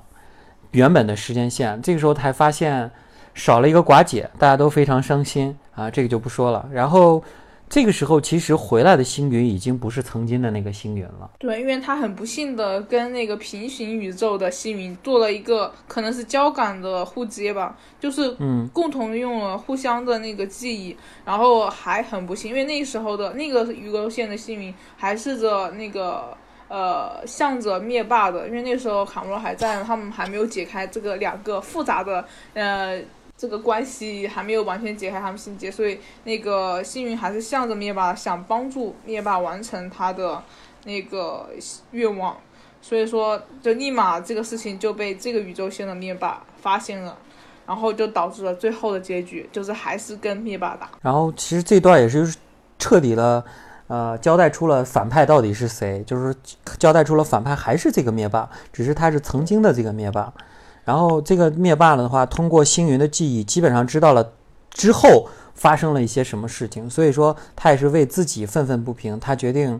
原本的时间线。这个时候才发现少了一个寡姐，大家都非常伤心啊。这个就不说了。然后。这个时候，其实回来的星云已经不是曾经的那个星云了。对，因为他很不幸的跟那个平行宇宙的星云做了一个可能是交感的互接吧，就是嗯，共同用了互相的那个记忆，然后还很不幸，因为那时候的那个宇宙线的星云还是着那个呃向着灭霸的，因为那时候卡莫罗还在，他们还没有解开这个两个复杂的呃。这个关系还没有完全解开他们心结，所以那个星云还是向着灭霸，想帮助灭霸完成他的那个愿望，所以说就立马这个事情就被这个宇宙线的灭霸发现了，然后就导致了最后的结局，就是还是跟灭霸打。然后其实这段也是彻底的，呃，交代出了反派到底是谁，就是交代出了反派还是这个灭霸，只是他是曾经的这个灭霸。然后这个灭霸的话，通过星云的记忆，基本上知道了之后发生了一些什么事情，所以说他也是为自己愤愤不平，他决定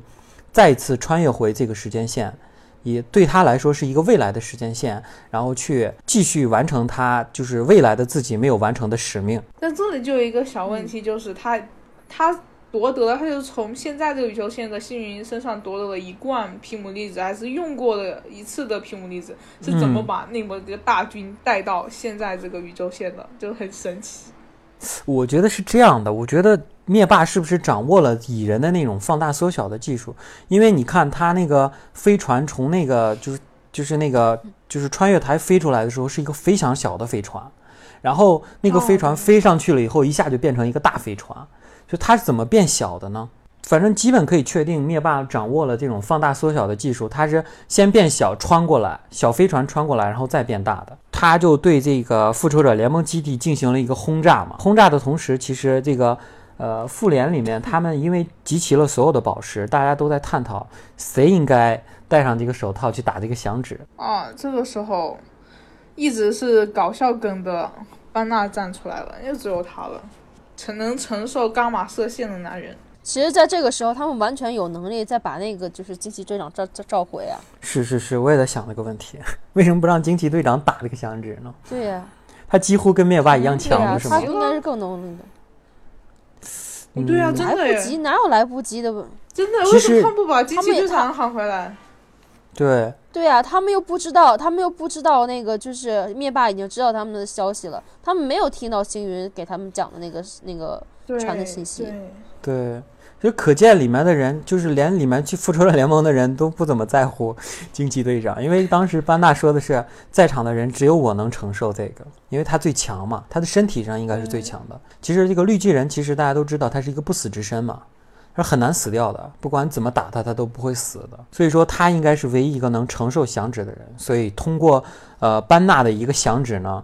再次穿越回这个时间线，也对他来说是一个未来的时间线，然后去继续完成他就是未来的自己没有完成的使命。那这里就有一个小问题，就是他他。夺得了，他就从现在这个宇宙线的幸运身上夺得了一罐皮姆粒子，还是用过的一次的皮姆粒子，是怎么把那么个大军带到现在这个宇宙线的，就很神奇。我觉得是这样的，我觉得灭霸是不是掌握了蚁人的那种放大缩小的技术？因为你看他那个飞船从那个就是就是那个就是穿越台飞出来的时候，是一个非常小的飞船，然后那个飞船飞上去了以后，一下就变成一个大飞船。就它是怎么变小的呢？反正基本可以确定，灭霸掌握了这种放大缩小的技术。它是先变小穿过来，小飞船穿过来，然后再变大的。他就对这个复仇者联盟基地进行了一个轰炸嘛。轰炸的同时，其实这个呃复联里面，他们因为集齐了所有的宝石，大家都在探讨谁应该戴上这个手套去打这个响指。啊，这个时候一直是搞笑梗的班纳站出来了，就只有他了。承能承受伽马射线的男人，其实，在这个时候，他们完全有能力再把那个就是惊奇队长召召召回啊！是是是，我也在想这个问题，(laughs) 为什么不让惊奇队长打这个响指呢？对呀，他几乎跟灭霸一样强，是吗？他应该是更能那个。对啊，真的来不及，哪有来不及的？真的，为什么他不把惊奇队长喊回来？对。对呀，他们又不知道，他们又不知道那个就是灭霸已经知道他们的消息了，他们没有听到星云给他们讲的那个那个传的信息。对，就可见里面的人，就是连里面去复仇者联盟的人都不怎么在乎 (laughs) 惊奇队长，因为当时班纳说的是，在场的人只有我能承受这个，因为他最强嘛，他的身体上应该是最强的。其实这个绿巨人，其实大家都知道，他是一个不死之身嘛。是很难死掉的，不管怎么打他，他都不会死的。所以说，他应该是唯一一个能承受响指的人。所以，通过呃班纳的一个响指呢，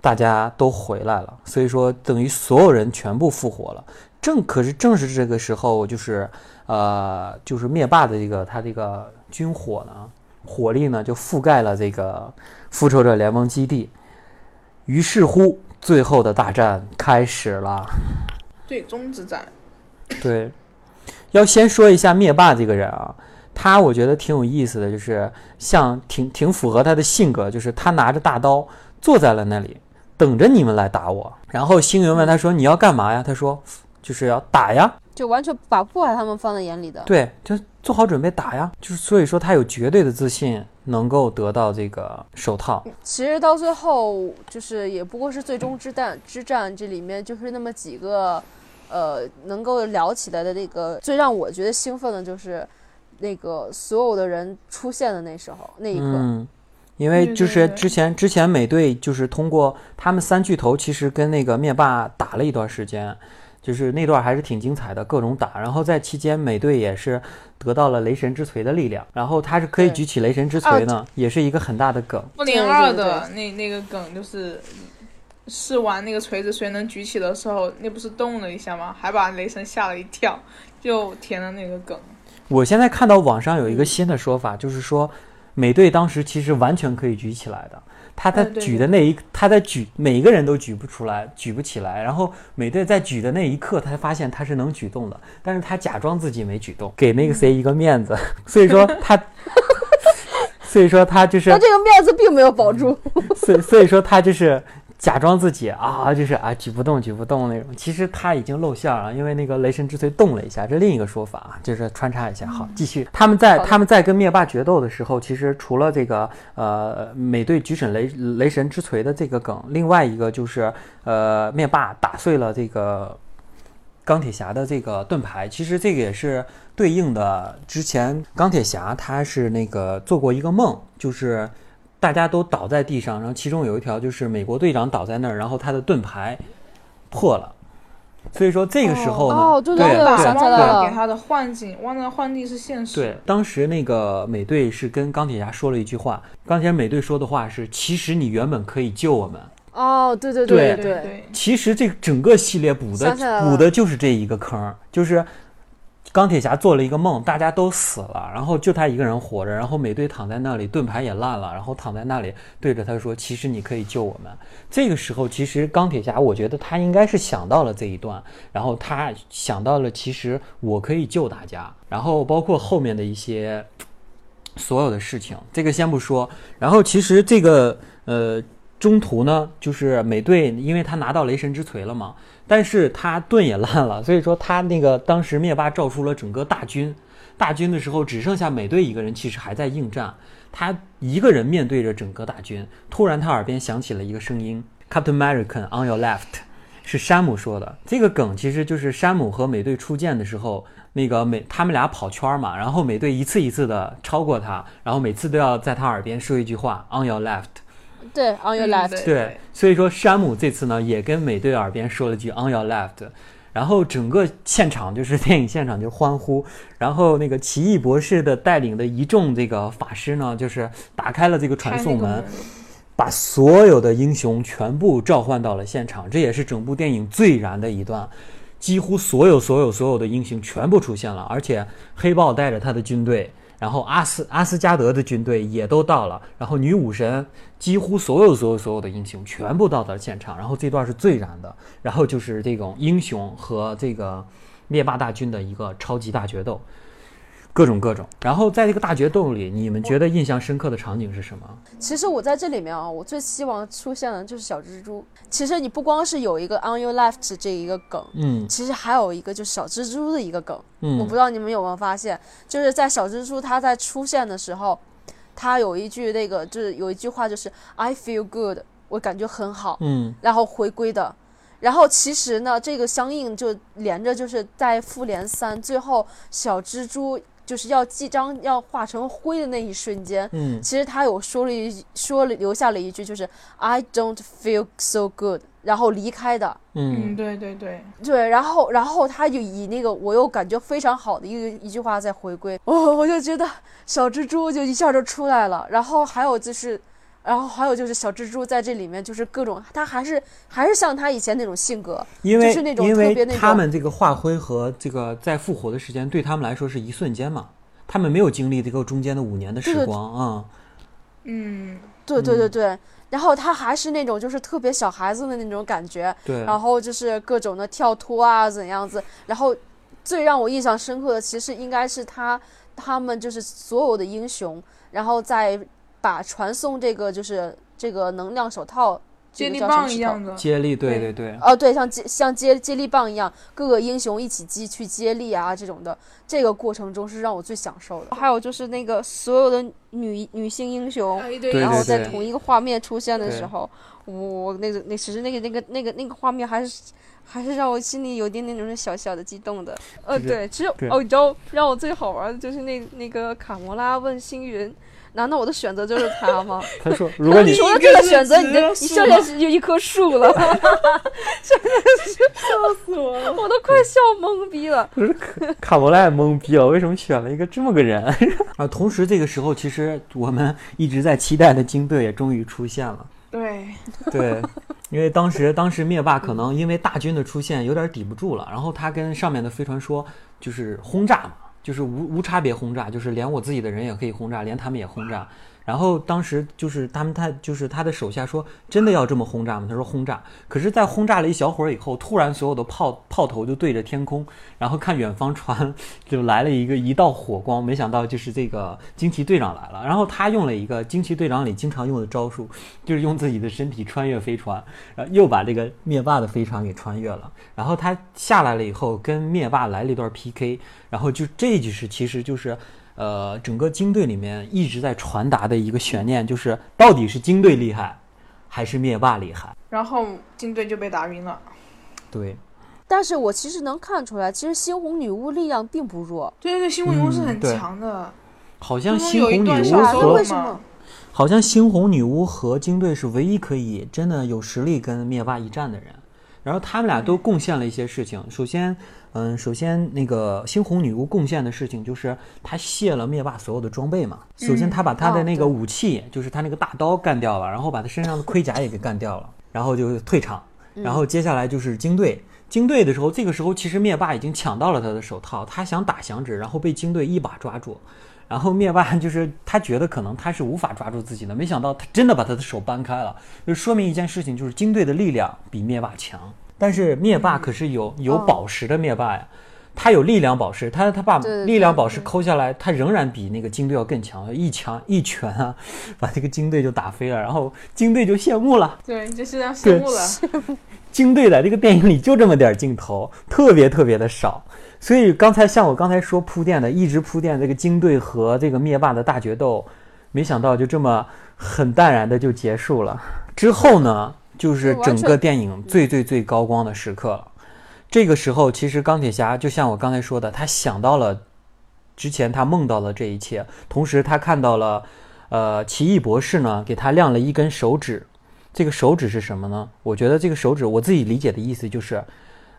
大家都回来了。所以说，等于所有人全部复活了。正可是正是这个时候，就是呃，就是灭霸的这个他这个军火呢，火力呢就覆盖了这个复仇者联盟基地。于是乎，最后的大战开始了，最终之战。对。要先说一下灭霸这个人啊，他我觉得挺有意思的，就是像挺挺符合他的性格，就是他拿着大刀坐在了那里，等着你们来打我。然后星云问他说：“你要干嘛呀？”他说：“就是要打呀。”就完全把不把他们放在眼里的。对，就做好准备打呀。就是所以说他有绝对的自信，能够得到这个手套。其实到最后，就是也不过是最终之战之战，这里面就是那么几个。呃，能够聊起来的那个最让我觉得兴奋的就是，那个所有的人出现的那时候那一刻。嗯，因为就是之前之前美队就是通过他们三巨头，其实跟那个灭霸打了一段时间，就是那段还是挺精彩的，各种打。然后在期间，美队也是得到了雷神之锤的力量，然后他是可以举起雷神之锤呢，也是一个很大的梗。复联二的那那个梗就是。试完那个锤子谁能举起的时候，那不是动了一下吗？还把雷神吓了一跳，就填了那个梗。我现在看到网上有一个新的说法，就是说美队当时其实完全可以举起来的，他在举的那一，他在举，每个人都举不出来，举不起来。然后美队在举的那一刻，他发现他是能举动的，但是他假装自己没举动，给那个谁一个面子。(laughs) 所以说他，(laughs) 所以说他就是他这个面子并没有保住。所以所以说他就是。假装自己啊，就是啊，举不动，举不动那种。其实他已经露馅了，因为那个雷神之锤动了一下，这另一个说法啊，就是穿插一下。好，继续。他们在他们在跟灭霸决斗的时候，其实除了这个呃美队举神雷雷神之锤的这个梗，另外一个就是呃灭霸打碎了这个钢铁侠的这个盾牌。其实这个也是对应的之前钢铁侠他是那个做过一个梦，就是。大家都倒在地上，然后其中有一条就是美国队长倒在那儿，然后他的盾牌破了。所以说这个时候呢，哦，对对对，想起来了，给他的幻境，忘了幻境是现实。对，当时那个美队是跟钢铁侠说了一句话，钢铁侠美队说的话是：“其实你原本可以救我们。”哦，对对对对。其实这整个系列补的补的就是这一个坑，就是。钢铁侠做了一个梦，大家都死了，然后就他一个人活着，然后美队躺在那里，盾牌也烂了，然后躺在那里对着他说：“其实你可以救我们。”这个时候，其实钢铁侠，我觉得他应该是想到了这一段，然后他想到了，其实我可以救大家，然后包括后面的一些所有的事情，这个先不说。然后其实这个呃中途呢，就是美队，因为他拿到雷神之锤了嘛。但是他盾也烂了，(laughs) 所以说他那个当时灭霸召出了整个大军，大军的时候只剩下美队一个人，其实还在应战。他一个人面对着整个大军，突然他耳边响起了一个声音：“Captain America on your left。”是山姆说的。这个梗其实就是山姆和美队初见的时候，那个美他们俩跑圈嘛，然后美队一次一次的超过他，然后每次都要在他耳边说一句话：“on your left。”对，on your left。对，所以说山姆这次呢也跟美队耳边说了句 on your left，然后整个现场就是电影现场就欢呼，然后那个奇异博士的带领的一众这个法师呢，就是打开了这个传送门，把所有的英雄全部召唤到了现场，这也是整部电影最燃的一段，几乎所有所有所有的英雄全部出现了，而且黑豹带着他的军队。然后阿斯阿斯加德的军队也都到了，然后女武神几乎所有所有所有的英雄全部到达了现场，然后这段是最燃的，然后就是这种英雄和这个灭霸大军的一个超级大决斗。各种各种，然后在这个大决斗里，你们觉得印象深刻的场景是什么？其实我在这里面啊，我最希望出现的就是小蜘蛛。其实你不光是有一个 on your left 这一个梗，嗯，其实还有一个就是小蜘蛛的一个梗。嗯，我不知道你们有没有发现，就是在小蜘蛛它在出现的时候，它有一句那个就是有一句话就是 I feel good，我感觉很好。嗯，然后回归的，然后其实呢，这个相应就连着就是在复联三最后小蜘蛛。就是要即将要化成灰的那一瞬间，嗯，其实他有说了一说了留下了一句，就是 I don't feel so good，然后离开的，嗯，对对对对，然后然后他就以那个我又感觉非常好的一个一句话在回归，哦，(laughs) 我就觉得小蜘蛛就一下就出来了，然后还有就是。然后还有就是小蜘蛛在这里面就是各种，他还是还是像他以前那种性格，就是那种特别那种。他们这个化灰和这个在复活的时间对他们来说是一瞬间嘛，他们没有经历这个中间的五年的时光啊。嗯，对对对对。然后他还是那种就是特别小孩子的那种感觉。对。然后就是各种的跳脱啊怎样子，然后最让我印象深刻的其实应该是他他们就是所有的英雄，然后再。把传送这个就是这个能量手套，接力棒一样的接力，对对对，哦对，像接像接接力棒一样，各个英雄一起接去接力啊这种的，这个过程中是让我最享受的。还有就是那个所有的女女性英雄，然后在同一个画面出现的时候，我那个那其实那个那个那个那个画面还是还是让我心里有点那种小小的激动的。呃，对，其实哦，你知道让我最好玩的就是那那个卡魔拉问星云。难道我的选择就是他吗？(laughs) 他说：“如果你 (laughs) 说了这个选择，你的你剩下就一棵树了。(laughs) ”真的是笑死我了，我都快笑懵逼了。不是卡卡罗拉也懵逼了，为什么选了一个这么个人啊？同时，这个时候其实我们一直在期待的金队也终于出现了。对对，因为当时当时灭霸可能因为大军的出现有点抵不住了，然后他跟上面的飞船说，就是轰炸嘛。就是无无差别轰炸，就是连我自己的人也可以轰炸，连他们也轰炸。然后当时就是他们，他就是他的手下说：“真的要这么轰炸吗？”他说：“轰炸。”可是，在轰炸了一小会儿以后，突然所有的炮炮头就对着天空，然后看远方传就来了一个一道火光。没想到就是这个惊奇队长来了。然后他用了一个惊奇队长里经常用的招数，就是用自己的身体穿越飞船，然后又把这个灭霸的飞船给穿越了。然后他下来了以后，跟灭霸来了一段 PK。然后就这就是其实就是。呃，整个鲸队里面一直在传达的一个悬念，就是到底是鲸队厉害，还是灭霸厉害？然后鲸队就被打晕了。对。但是我其实能看出来，其实猩红女巫力量并不弱。对对对，猩红女巫是很强的。好像猩红女巫和好像猩红女巫和鲸队是唯一可以真的有实力跟灭霸一战的人。然后他们俩都贡献了一些事情。首先。嗯，首先那个猩红女巫贡献的事情就是她卸了灭霸所有的装备嘛。首先她把她的那个武器，就是她那个大刀干掉了，然后把她身上的盔甲也给干掉了，然后就退场。然后接下来就是精队，精队的时候，这个时候其实灭霸已经抢到了他的手套，他想打响指，然后被精队一把抓住。然后灭霸就是 (laughs) 他觉得可能他是无法抓住自己的，没想到他真的把他的手掰开了，就说明一件事情，就是精队的力量比灭霸强。但是灭霸可是有有宝石的灭霸呀，他有力量宝石，他他把力量宝石抠下来，他仍然比那个金队要更强，一强一拳啊，(laughs) 把这个金队就打飞了，然后金队就谢幕了。对，就是要谢幕了。(laughs) 金队在这个电影里就这么点镜头，特别特别的少，所以刚才像我刚才说铺垫的，一直铺垫这个金队和这个灭霸的大决斗，没想到就这么很淡然的就结束了。之后呢？就是整个电影最最最高光的时刻了。这个时候，其实钢铁侠就像我刚才说的，他想到了之前他梦到了这一切，同时他看到了，呃，奇异博士呢给他亮了一根手指。这个手指是什么呢？我觉得这个手指，我自己理解的意思就是，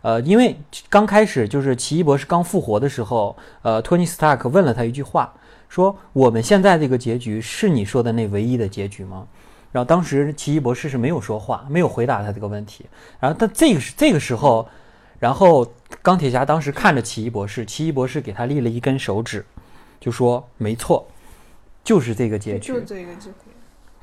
呃，因为刚开始就是奇异博士刚复活的时候，呃，托尼·斯塔克问了他一句话，说：“我们现在这个结局是你说的那唯一的结局吗？”然后当时奇异博士是没有说话，没有回答他这个问题。然后他这个是这个时候，然后钢铁侠当时看着奇异博士，奇异博士给他立了一根手指，就说：“没错，就是这个结局。”就这个结局。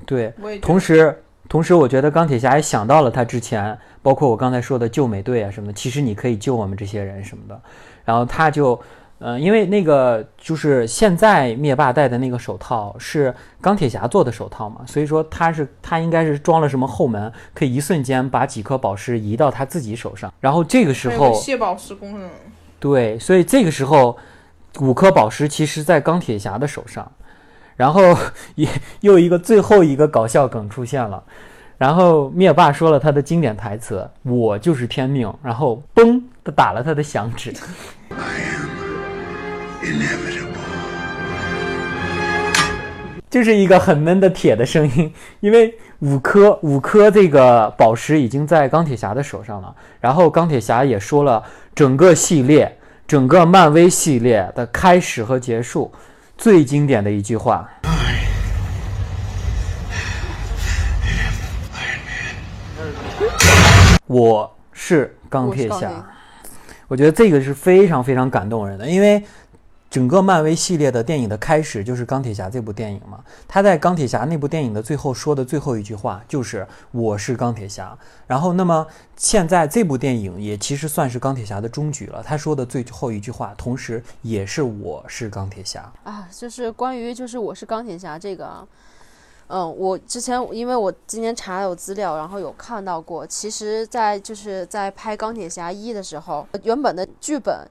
对，同时同时，我觉得钢铁侠也想到了他之前，包括我刚才说的救美队啊什么的，其实你可以救我们这些人什么的。然后他就。嗯，因为那个就是现在灭霸戴的那个手套是钢铁侠做的手套嘛，所以说他是他应该是装了什么后门，可以一瞬间把几颗宝石移到他自己手上。然后这个时候卸宝石功能，对，所以这个时候五颗宝石其实在钢铁侠的手上。然后 (laughs) 也又一个最后一个搞笑梗出现了，然后灭霸说了他的经典台词：“我就是天命。”然后嘣，他打了他的响指。(laughs) inevitable，就是一个很闷的铁的声音，因为五颗五颗这个宝石已经在钢铁侠的手上了。然后钢铁侠也说了，整个系列，整个漫威系列的开始和结束，最经典的一句话：“我是钢铁侠。”我觉得这个是非常非常感动人的，因为。整个漫威系列的电影的开始就是钢铁侠这部电影嘛？他在钢铁侠那部电影的最后说的最后一句话就是“我是钢铁侠”。然后，那么现在这部电影也其实算是钢铁侠的终局了。他说的最后一句话，同时也是“我是钢铁侠”啊。就是关于就是“我是钢铁侠”这个，嗯，我之前因为我今天查有资料，然后有看到过。其实，在就是在拍钢铁侠一的时候，原本的剧本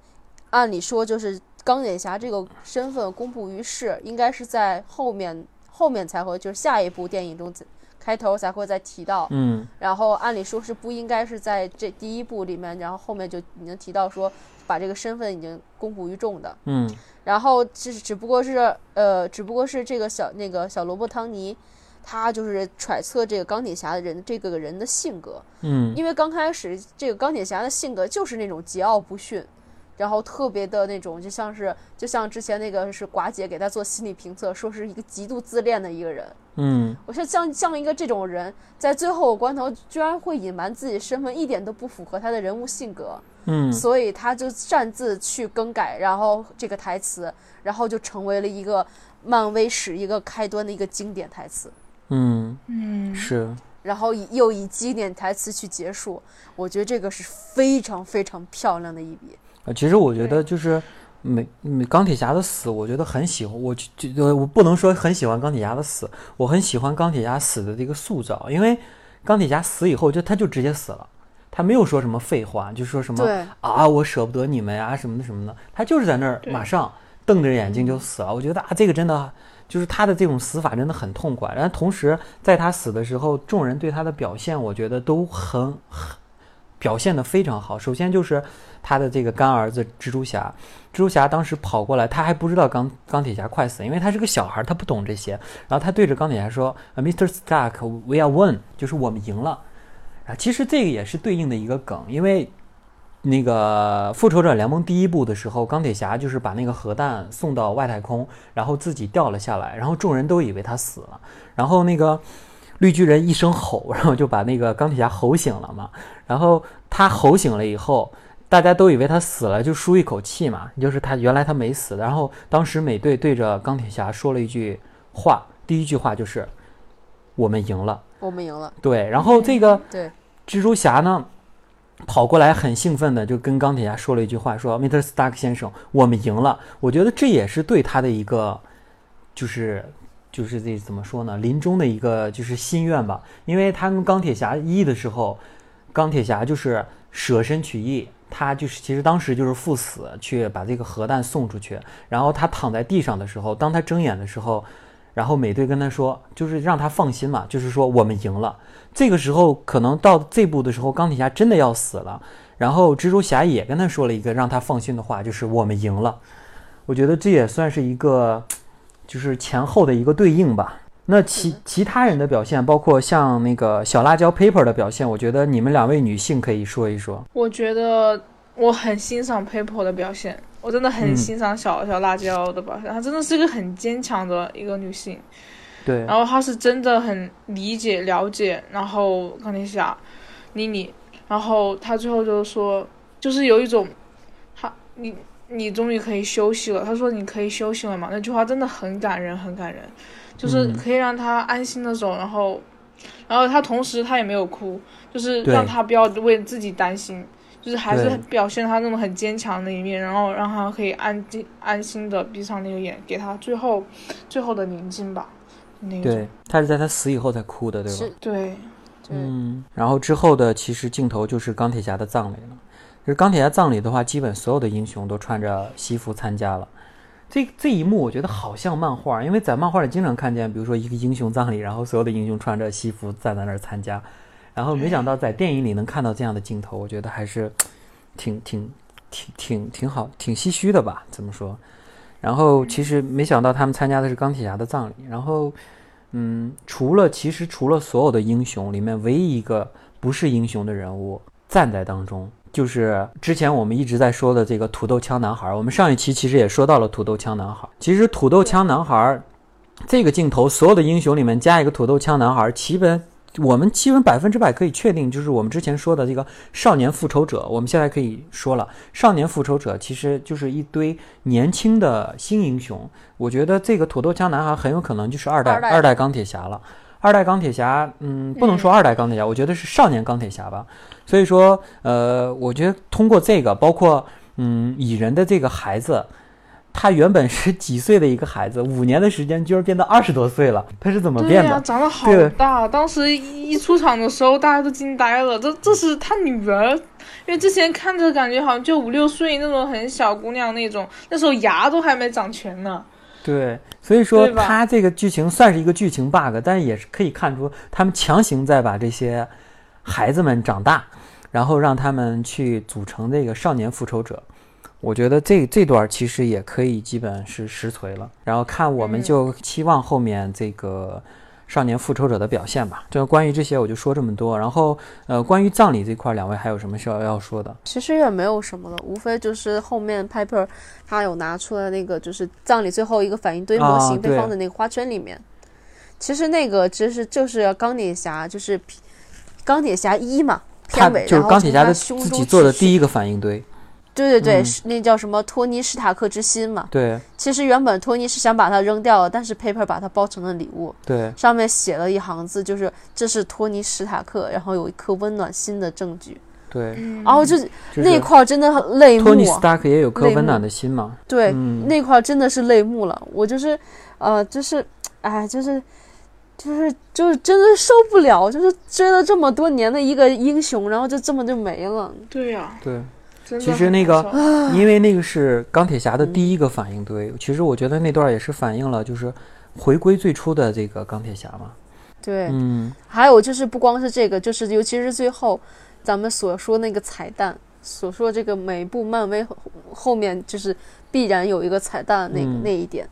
按理说就是。钢铁侠这个身份公布于世，应该是在后面后面才会，就是下一部电影中开头才会再提到。嗯，然后按理说是不应该是在这第一部里面，然后后面就已经提到说把这个身份已经公布于众的。嗯，然后只只不过是呃，只不过是这个小那个小萝卜汤尼，他就是揣测这个钢铁侠的人这个人的性格。嗯，因为刚开始这个钢铁侠的性格就是那种桀骜不驯。然后特别的那种，就像是就像之前那个是寡姐给他做心理评测，说是一个极度自恋的一个人。嗯，我说像像一个这种人，在最后关头居然会隐瞒自己身份，一点都不符合他的人物性格。嗯，所以他就擅自去更改，然后这个台词，然后就成为了一个漫威史一个开端的一个经典台词。嗯嗯，是。然后以又以经典台词去结束，我觉得这个是非常非常漂亮的一笔。呃，其实我觉得就是美美钢铁侠的死，我觉得很喜欢。我就我不能说很喜欢钢铁侠的死，我很喜欢钢铁侠死的这个塑造，因为钢铁侠死以后就他就直接死了，他没有说什么废话，就说什么啊我舍不得你们呀什么的什么的，他就是在那儿马上瞪着眼睛就死了。我觉得啊这个真的。就是他的这种死法真的很痛快，然后同时在他死的时候，众人对他的表现，我觉得都很很表现的非常好。首先就是他的这个干儿子蜘蛛侠，蜘蛛侠当时跑过来，他还不知道钢钢铁侠快死，因为他是个小孩，他不懂这些。然后他对着钢铁侠说：“Mr. Stark，we are won，就是我们赢了。”啊，其实这个也是对应的一个梗，因为。那个复仇者联盟第一部的时候，钢铁侠就是把那个核弹送到外太空，然后自己掉了下来，然后众人都以为他死了，然后那个绿巨人一声吼，(laughs) 然后就把那个钢铁侠吼醒了嘛，然后他吼醒了以后，大家都以为他死了，就舒一口气嘛，就是他原来他没死，然后当时美队对着钢铁侠说了一句话，第一句话就是我们赢了，我们赢了，对，然后这个 (laughs) 对蜘蛛侠呢？跑过来很兴奋的就跟钢铁侠说了一句话，说：“Mr. Stark 先生，我们赢了。”我觉得这也是对他的一个，就是就是这怎么说呢？临终的一个就是心愿吧。因为他跟钢铁侠一的时候，钢铁侠就是舍身取义，他就是其实当时就是赴死去把这个核弹送出去。然后他躺在地上的时候，当他睁眼的时候。然后美队跟他说，就是让他放心嘛，就是说我们赢了。这个时候可能到这步的时候，钢铁侠真的要死了。然后蜘蛛侠也跟他说了一个让他放心的话，就是我们赢了。我觉得这也算是一个，就是前后的一个对应吧。那其其他人的表现，包括像那个小辣椒 Paper 的表现，我觉得你们两位女性可以说一说。我觉得我很欣赏 Paper 的表现。我真的很欣赏小小辣椒的表现，她真的是一个很坚强的一个女性。对。然后她是真的很理解、了解，然后钢铁侠，妮妮，然后她最后就是说，就是有一种，她你你终于可以休息了。他说你可以休息了嘛？那句话真的很感人，很感人，就是可以让他安心的走。然后，然后他同时他也没有哭，就是让他不要为自己担心。就是还是表现他那种很坚强的一面，然后让他可以安静、安心的闭上那个眼，给他最后、最后的宁静吧。那对他是在他死以后才哭的，对吧？对，嗯。然后之后的其实镜头就是钢铁侠的葬礼了。是钢铁侠葬礼的话，基本所有的英雄都穿着西服参加了。这这一幕我觉得好像漫画，因为在漫画里经常看见，比如说一个英雄葬礼，然后所有的英雄穿着西服站在那儿参加。然后没想到在电影里能看到这样的镜头，我觉得还是挺挺挺挺挺好，挺唏嘘的吧？怎么说？然后其实没想到他们参加的是钢铁侠的葬礼。然后，嗯，除了其实除了所有的英雄里面，唯一一个不是英雄的人物站在当中，就是之前我们一直在说的这个土豆枪男孩。我们上一期其实也说到了土豆枪男孩。其实土豆枪男孩这个镜头，所有的英雄里面加一个土豆枪男孩，基本。我们基本百分之百可以确定，就是我们之前说的这个少年复仇者。我们现在可以说了，少年复仇者其实就是一堆年轻的新英雄。我觉得这个土豆枪男孩很有可能就是二代二代钢铁侠了。二代钢铁侠，嗯，不能说二代钢铁侠，我觉得是少年钢铁侠吧。所以说，呃，我觉得通过这个，包括嗯蚁人的这个孩子。他原本是几岁的一个孩子，五年的时间居然变到二十多岁了，他是怎么变的？长得好大！当时一出场的时候，大家都惊呆了。这这是他女儿，因为之前看着感觉好像就五六岁那种很小姑娘那种，那时候牙都还没长全呢。对，所以说他这个剧情算是一个剧情 bug，但是也是可以看出他们强行在把这些孩子们长大，然后让他们去组成这个少年复仇者。我觉得这这段其实也可以基本是实锤了，然后看我们就期望后面这个少年复仇者的表现吧。就关于这些我就说这么多。然后呃，关于葬礼这块，两位还有什么需要要说的？其实也没有什么了，无非就是后面 Piper 他有拿出了那个就是葬礼最后一个反应堆模型被放在那个花圈里面。其实那个其实就是钢铁侠，就是钢铁侠一嘛，片尾就是钢铁侠的自己做的第一个反应堆。对对对，是那叫什么托尼·史塔克之心嘛？对，其实原本托尼是想把它扔掉了，但是 Paper 把它包成了礼物。对，上面写了一行字，就是这是托尼·史塔克，然后有一颗温暖心的证据。对，然后就那块真的很泪目。托尼·斯塔克也有颗温暖的心嘛？对，那块真的是泪目了。我就是，呃，就是，哎，就是，就是，就是真的受不了，就是追了这么多年的一个英雄，然后就这么就没了。对呀，对。其实那个，因为那个是 (laughs) 钢铁侠的第一个反应堆。其实我觉得那段也是反映了，就是回归最初的这个钢铁侠嘛。对，嗯。还有就是不光是这个，就是尤其是最后咱们所说那个彩蛋，所说这个每部漫威后面就是必然有一个彩蛋那那一点，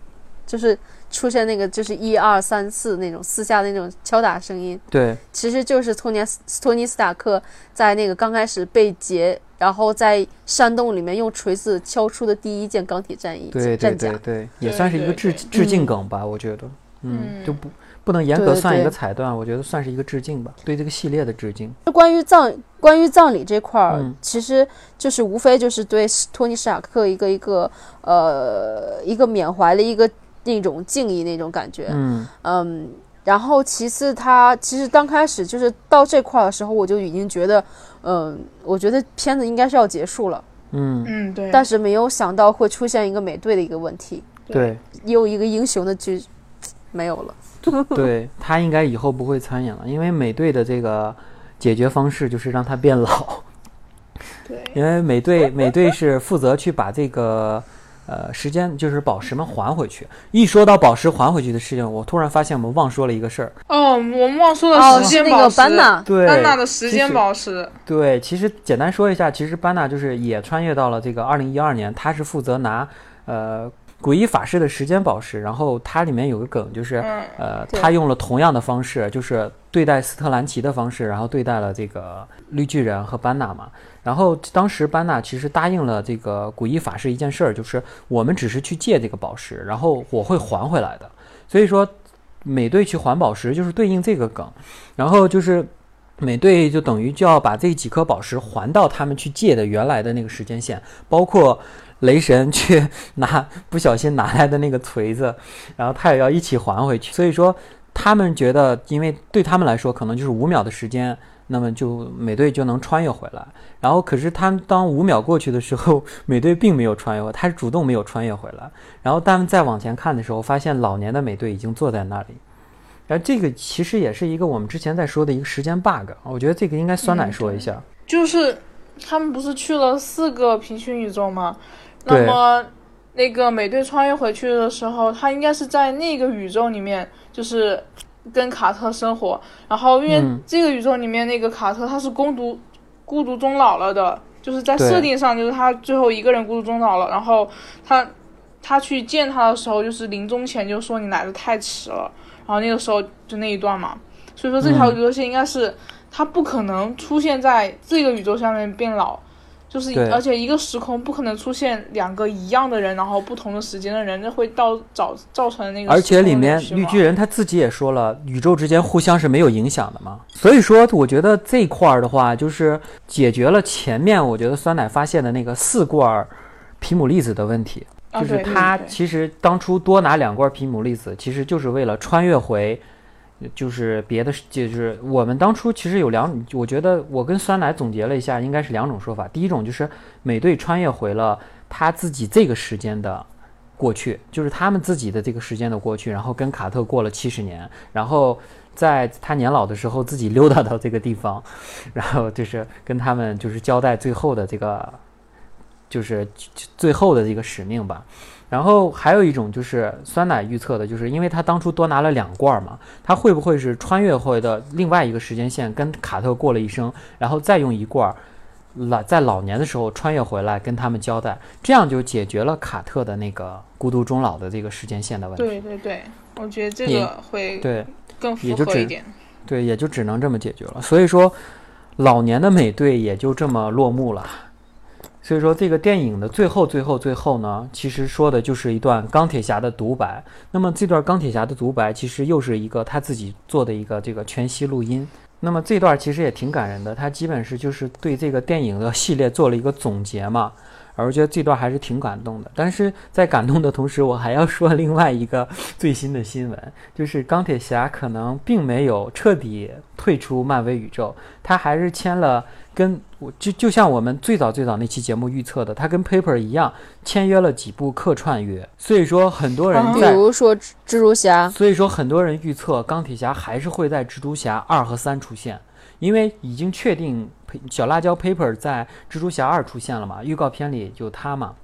就是出现那个就是一二三四那种四下的那种敲打声音。对，其实就是托尼托尼斯塔克在那个刚开始被劫。然后在山洞里面用锤子敲出的第一件钢铁战衣战甲，对对，也算是一个致致敬梗吧，我觉得，嗯，就不不能严格算一个彩蛋，我觉得算是一个致敬吧，对这个系列的致敬。关于葬关于葬礼这块儿，其实就是无非就是对托尼·史塔克一个一个呃一个缅怀的一个那种敬意那种感觉，嗯嗯。然后其次，他其实刚开始就是到这块的时候，我就已经觉得，嗯，我觉得片子应该是要结束了。嗯嗯，对。但是没有想到会出现一个美队的一个问题。对。又一个英雄的剧没有了。(laughs) 对他应该以后不会参演了，因为美队的这个解决方式就是让他变老。对。因为美队美队是负责去把这个。呃，时间就是宝石们还回去。一说到宝石还回去的事情，我突然发现我们忘说了一个事儿。哦，我们忘说了时间宝石。班纳，对，班纳的时间宝石。对，其实简单说一下，其实班纳就是也穿越到了这个二零一二年，他是负责拿呃诡异法师的时间宝石。然后它里面有个梗，就是呃，他用了同样的方式，就是对待斯特兰奇的方式，然后对待了这个绿巨人和班纳嘛。然后当时班纳其实答应了这个古一法师一件事儿，就是我们只是去借这个宝石，然后我会还回来的。所以说，美队去还宝石就是对应这个梗，然后就是美队就等于就要把这几颗宝石还到他们去借的原来的那个时间线，包括雷神去拿不小心拿来的那个锤子，然后他也要一起还回去。所以说，他们觉得，因为对他们来说可能就是五秒的时间。那么就美队就能穿越回来，然后可是他当五秒过去的时候，美队并没有穿越，他是主动没有穿越回来。然后他们再往前看的时候，发现老年的美队已经坐在那里。然后这个其实也是一个我们之前在说的一个时间 bug，我觉得这个应该酸奶说一下。就是他们不是去了四个平行宇宙吗？那么那个美队穿越回去的时候，他应该是在那个宇宙里面，就是。跟卡特生活，然后因为这个宇宙里面那个卡特他是孤独孤独终老了的，就是在设定上就是他最后一个人孤独终老了，然后他他去见他的时候就是临终前就说你来的太迟了，然后那个时候就那一段嘛，所以说这条宇宙线应该是他不可能出现在这个宇宙下面变老。就是，而且一个时空不可能出现两个一样的人，然后不同的时间的人，那会到造造成那个。而且里面绿巨人他自己也说了，宇宙之间互相是没有影响的嘛。所以说，我觉得这块儿的话，就是解决了前面我觉得酸奶发现的那个四罐皮姆粒子的问题。就是他其实当初多拿两罐皮姆粒子，其实就是为了穿越回。就是别的，就是我们当初其实有两，我觉得我跟酸奶总结了一下，应该是两种说法。第一种就是美队穿越回了他自己这个时间的过去，就是他们自己的这个时间的过去，然后跟卡特过了七十年，然后在他年老的时候自己溜达到这个地方，然后就是跟他们就是交代最后的这个，就是最后的这个使命吧。然后还有一种就是酸奶预测的，就是因为他当初多拿了两罐嘛，他会不会是穿越回的另外一个时间线，跟卡特过了一生，然后再用一罐老在老年的时候穿越回来跟他们交代，这样就解决了卡特的那个孤独终老的这个时间线的问题。对对对，我觉得这个会对更符合一点。对，也就只能这么解决了。所以说，老年的美队也就这么落幕了。所以说，这个电影的最后、最后、最后呢，其实说的就是一段钢铁侠的独白。那么这段钢铁侠的独白，其实又是一个他自己做的一个这个全息录音。那么这段其实也挺感人的，他基本是就是对这个电影的系列做了一个总结嘛。而我觉得这段还是挺感动的。但是在感动的同时，我还要说另外一个最新的新闻，就是钢铁侠可能并没有彻底退出漫威宇宙，他还是签了跟我就就像我们最早最早那期节目预测的，他跟 Paper 一样签约了几部客串约。所以说很多人比如说蜘蛛侠，所以说很多人预测钢铁侠还是会在蜘蛛侠二和三出现。因为已经确定小辣椒 Paper 在蜘蛛侠二出现了嘛，预告片里有他嘛，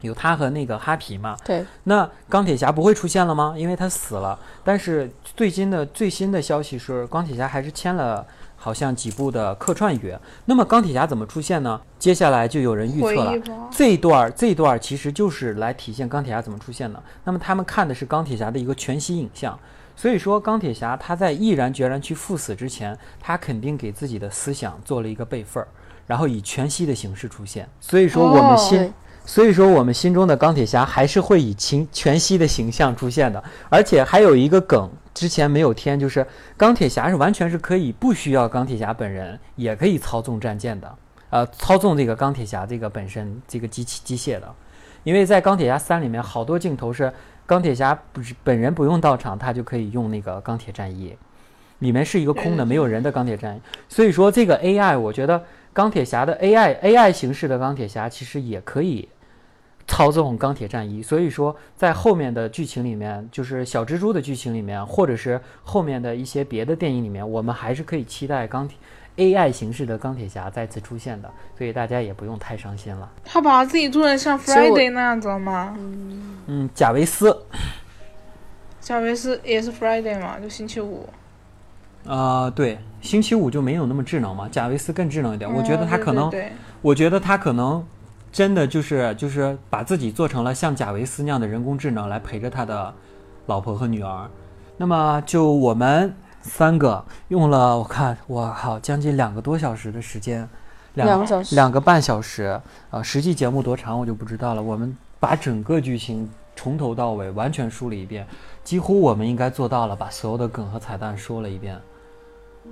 有他和那个哈皮嘛。对。那钢铁侠不会出现了吗？因为他死了。但是最新的最新的消息是，钢铁侠还是签了好像几部的客串约。那么钢铁侠怎么出现呢？接下来就有人预测了，这段这段其实就是来体现钢铁侠怎么出现的。那么他们看的是钢铁侠的一个全息影像。所以说，钢铁侠他在毅然决然去赴死之前，他肯定给自己的思想做了一个备份儿，然后以全息的形式出现。所以说，我们心，所以说我们心中的钢铁侠还是会以全全息的形象出现的。而且还有一个梗，之前没有添，就是钢铁侠是完全是可以不需要钢铁侠本人也可以操纵战舰的，呃，操纵这个钢铁侠这个本身这个机器机械的，因为在钢铁侠三里面好多镜头是。钢铁侠不是本人不用到场，他就可以用那个钢铁战衣，里面是一个空的没有人的钢铁战衣。所以说这个 AI，我觉得钢铁侠的 AI AI 形式的钢铁侠其实也可以操纵钢铁战衣。所以说在后面的剧情里面，就是小蜘蛛的剧情里面，或者是后面的一些别的电影里面，我们还是可以期待钢铁。AI 形式的钢铁侠再次出现的，所以大家也不用太伤心了。他把自己做的像 Friday 那样子了吗？嗯，贾维斯。贾维斯也是 Friday 嘛，就星期五。啊，对，星期五就没有那么智能嘛。贾维斯更智能一点，我觉得他可能，我觉得他可能真的就是就是把自己做成了像贾维斯那样的人工智能来陪着他的老婆和女儿。那么就我们。三个用了，我看我靠，将近两个多小时的时间，两个小时，两个半小时。呃，实际节目多长我就不知道了。我们把整个剧情从头到尾完全梳理一遍，几乎我们应该做到了，把所有的梗和彩蛋说了一遍。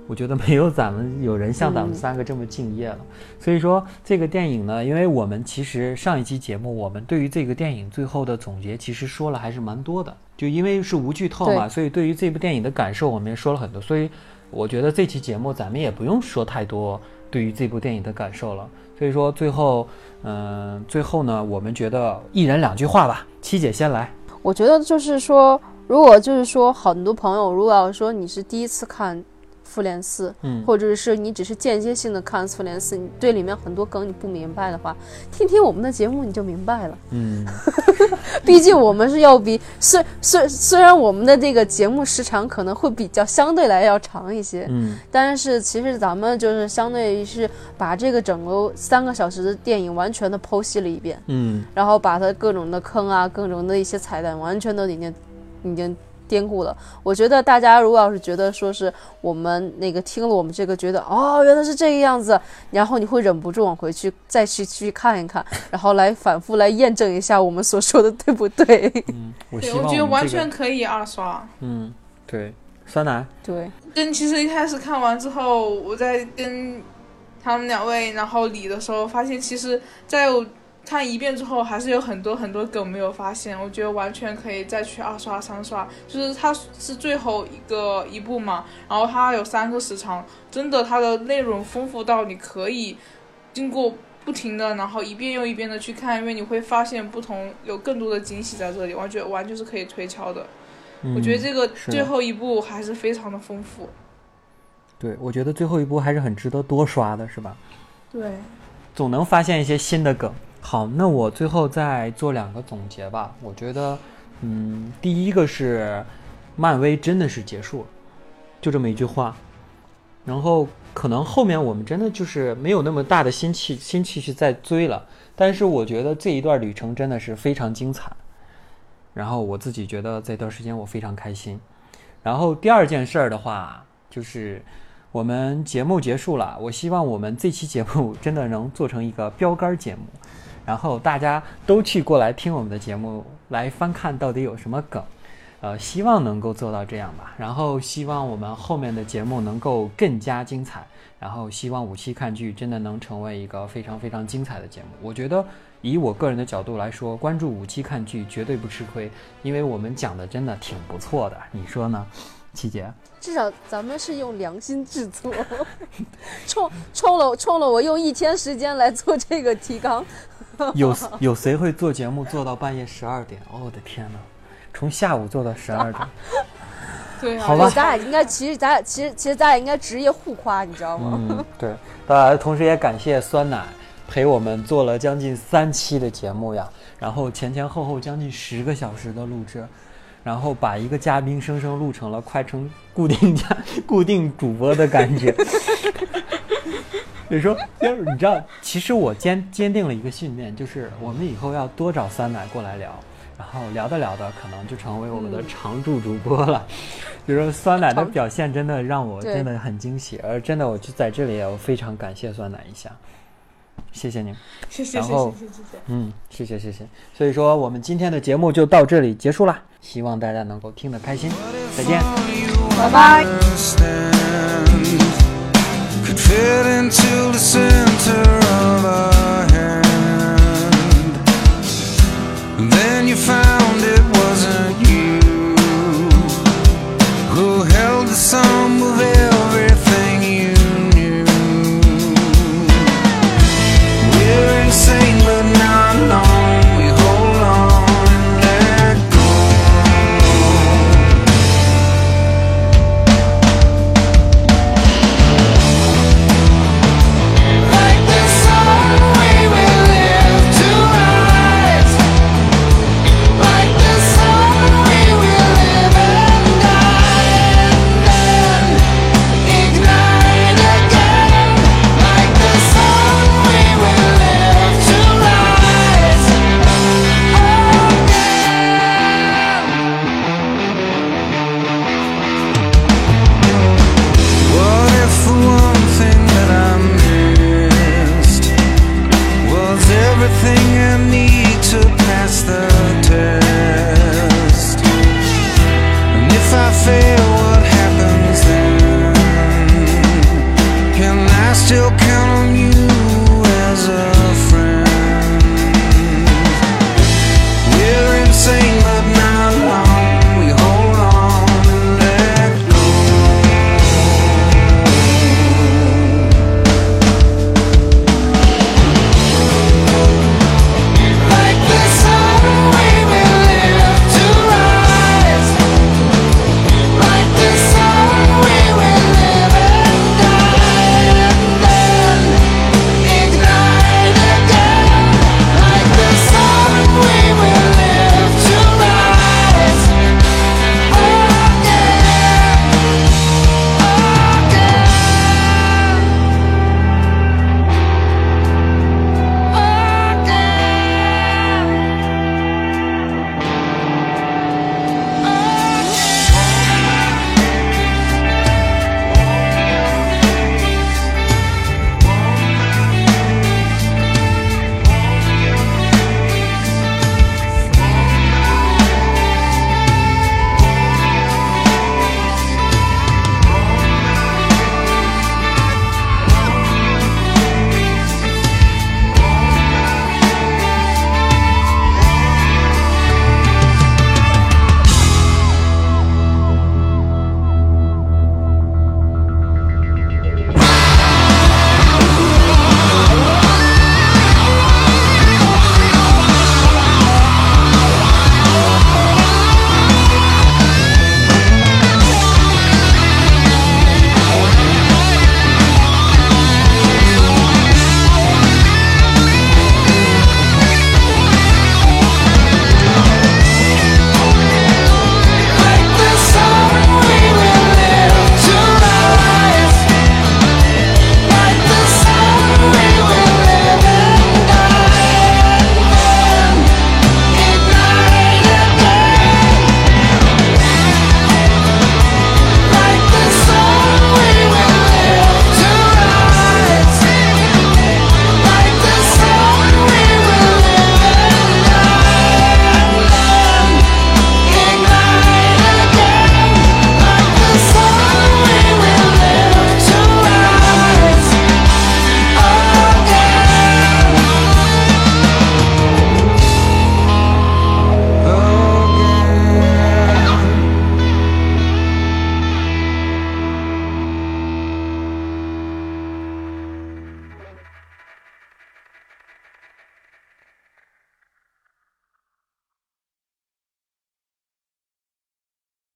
我觉得没有咱们有人像咱们三个这么敬业了。所以说这个电影呢，因为我们其实上一期节目我们对于这个电影最后的总结其实说了还是蛮多的。就因为是无剧透嘛，所以对于这部电影的感受我们也说了很多。所以我觉得这期节目咱们也不用说太多对于这部电影的感受了。所以说最后，嗯，最后呢，我们觉得一人两句话吧。七姐先来。我觉得就是说，如果就是说很多朋友如果要说你是第一次看。复联四，嗯，或者是你只是间接性的看复联四，你对里面很多梗你不明白的话，听听我们的节目你就明白了。嗯，(laughs) 毕竟我们是要比虽虽虽然我们的这个节目时长可能会比较相对来要长一些，嗯，但是其实咱们就是相对于是把这个整个三个小时的电影完全的剖析了一遍，嗯，然后把它各种的坑啊，各种的一些彩蛋完全都已经已经。颠覆了，我觉得大家如果要是觉得说是我们那个听了我们这个，觉得哦原来是这个样子，然后你会忍不住往回去再去去看一看，然后来反复来验证一下我们所说的对不对？(laughs) 嗯，我我觉得完全可以二刷。嗯，对，酸奶。对，跟其实一开始看完之后，我在跟他们两位然后理的时候，发现其实在。看一遍之后，还是有很多很多梗没有发现，我觉得完全可以再去二刷三刷。就是它是最后一个一部嘛，然后它有三个时长，真的它的内容丰富到你可以经过不停的，然后一遍又一遍的去看，因为你会发现不同有更多的惊喜在这里，完全完全是可以推敲的。我觉得这个最后一部还是非常的丰富。对，我觉得最后一部还是很值得多刷的，是吧？对，总能发现一些新的梗。好，那我最后再做两个总结吧。我觉得，嗯，第一个是，漫威真的是结束了，就这么一句话。然后可能后面我们真的就是没有那么大的心气心气去再追了。但是我觉得这一段旅程真的是非常精彩。然后我自己觉得这段时间我非常开心。然后第二件事儿的话，就是我们节目结束了。我希望我们这期节目 (laughs) 真的能做成一个标杆节目。然后大家都去过来听我们的节目，来翻看到底有什么梗。呃，希望能够做到这样吧。然后希望我们后面的节目能够更加精彩。然后希望五期看剧真的能成为一个非常非常精彩的节目。我觉得以我个人的角度来说，关注五期看剧绝对不吃亏，因为我们讲的真的挺不错的。你说呢，七姐？至少咱们是用良心制作，(laughs) 冲冲了冲了，我用一天时间来做这个提纲。(laughs) 有有谁会做节目做到半夜十二点？哦，我的天哪！从下午做到十二点，(laughs) 对，好吧，咱俩应该其实咱俩其实其实咱俩应该职业互夸，你知道吗？嗯，对，当然同时也感谢酸奶陪我们做了将近三期的节目呀，然后前前后后将近十个小时的录制，然后把一个嘉宾生生录成了快成固定嘉 (laughs) 固定主播的感觉。你说，就是你知道，其实我坚坚定了一个信念，就是我们以后要多找酸奶过来聊。然后聊着聊着，可能就成为我们的常驻主播了。比 (laughs) 如说酸奶的表现，真的让我真的很惊喜，而真的，我就在这里，我非常感谢酸奶一下，谢谢您。谢谢，然后，谢谢，谢谢。嗯，谢谢，谢谢。所以说，我们今天的节目就到这里结束了，希望大家能够听得开心。再见，拜拜。to the center of our hand. Then you find.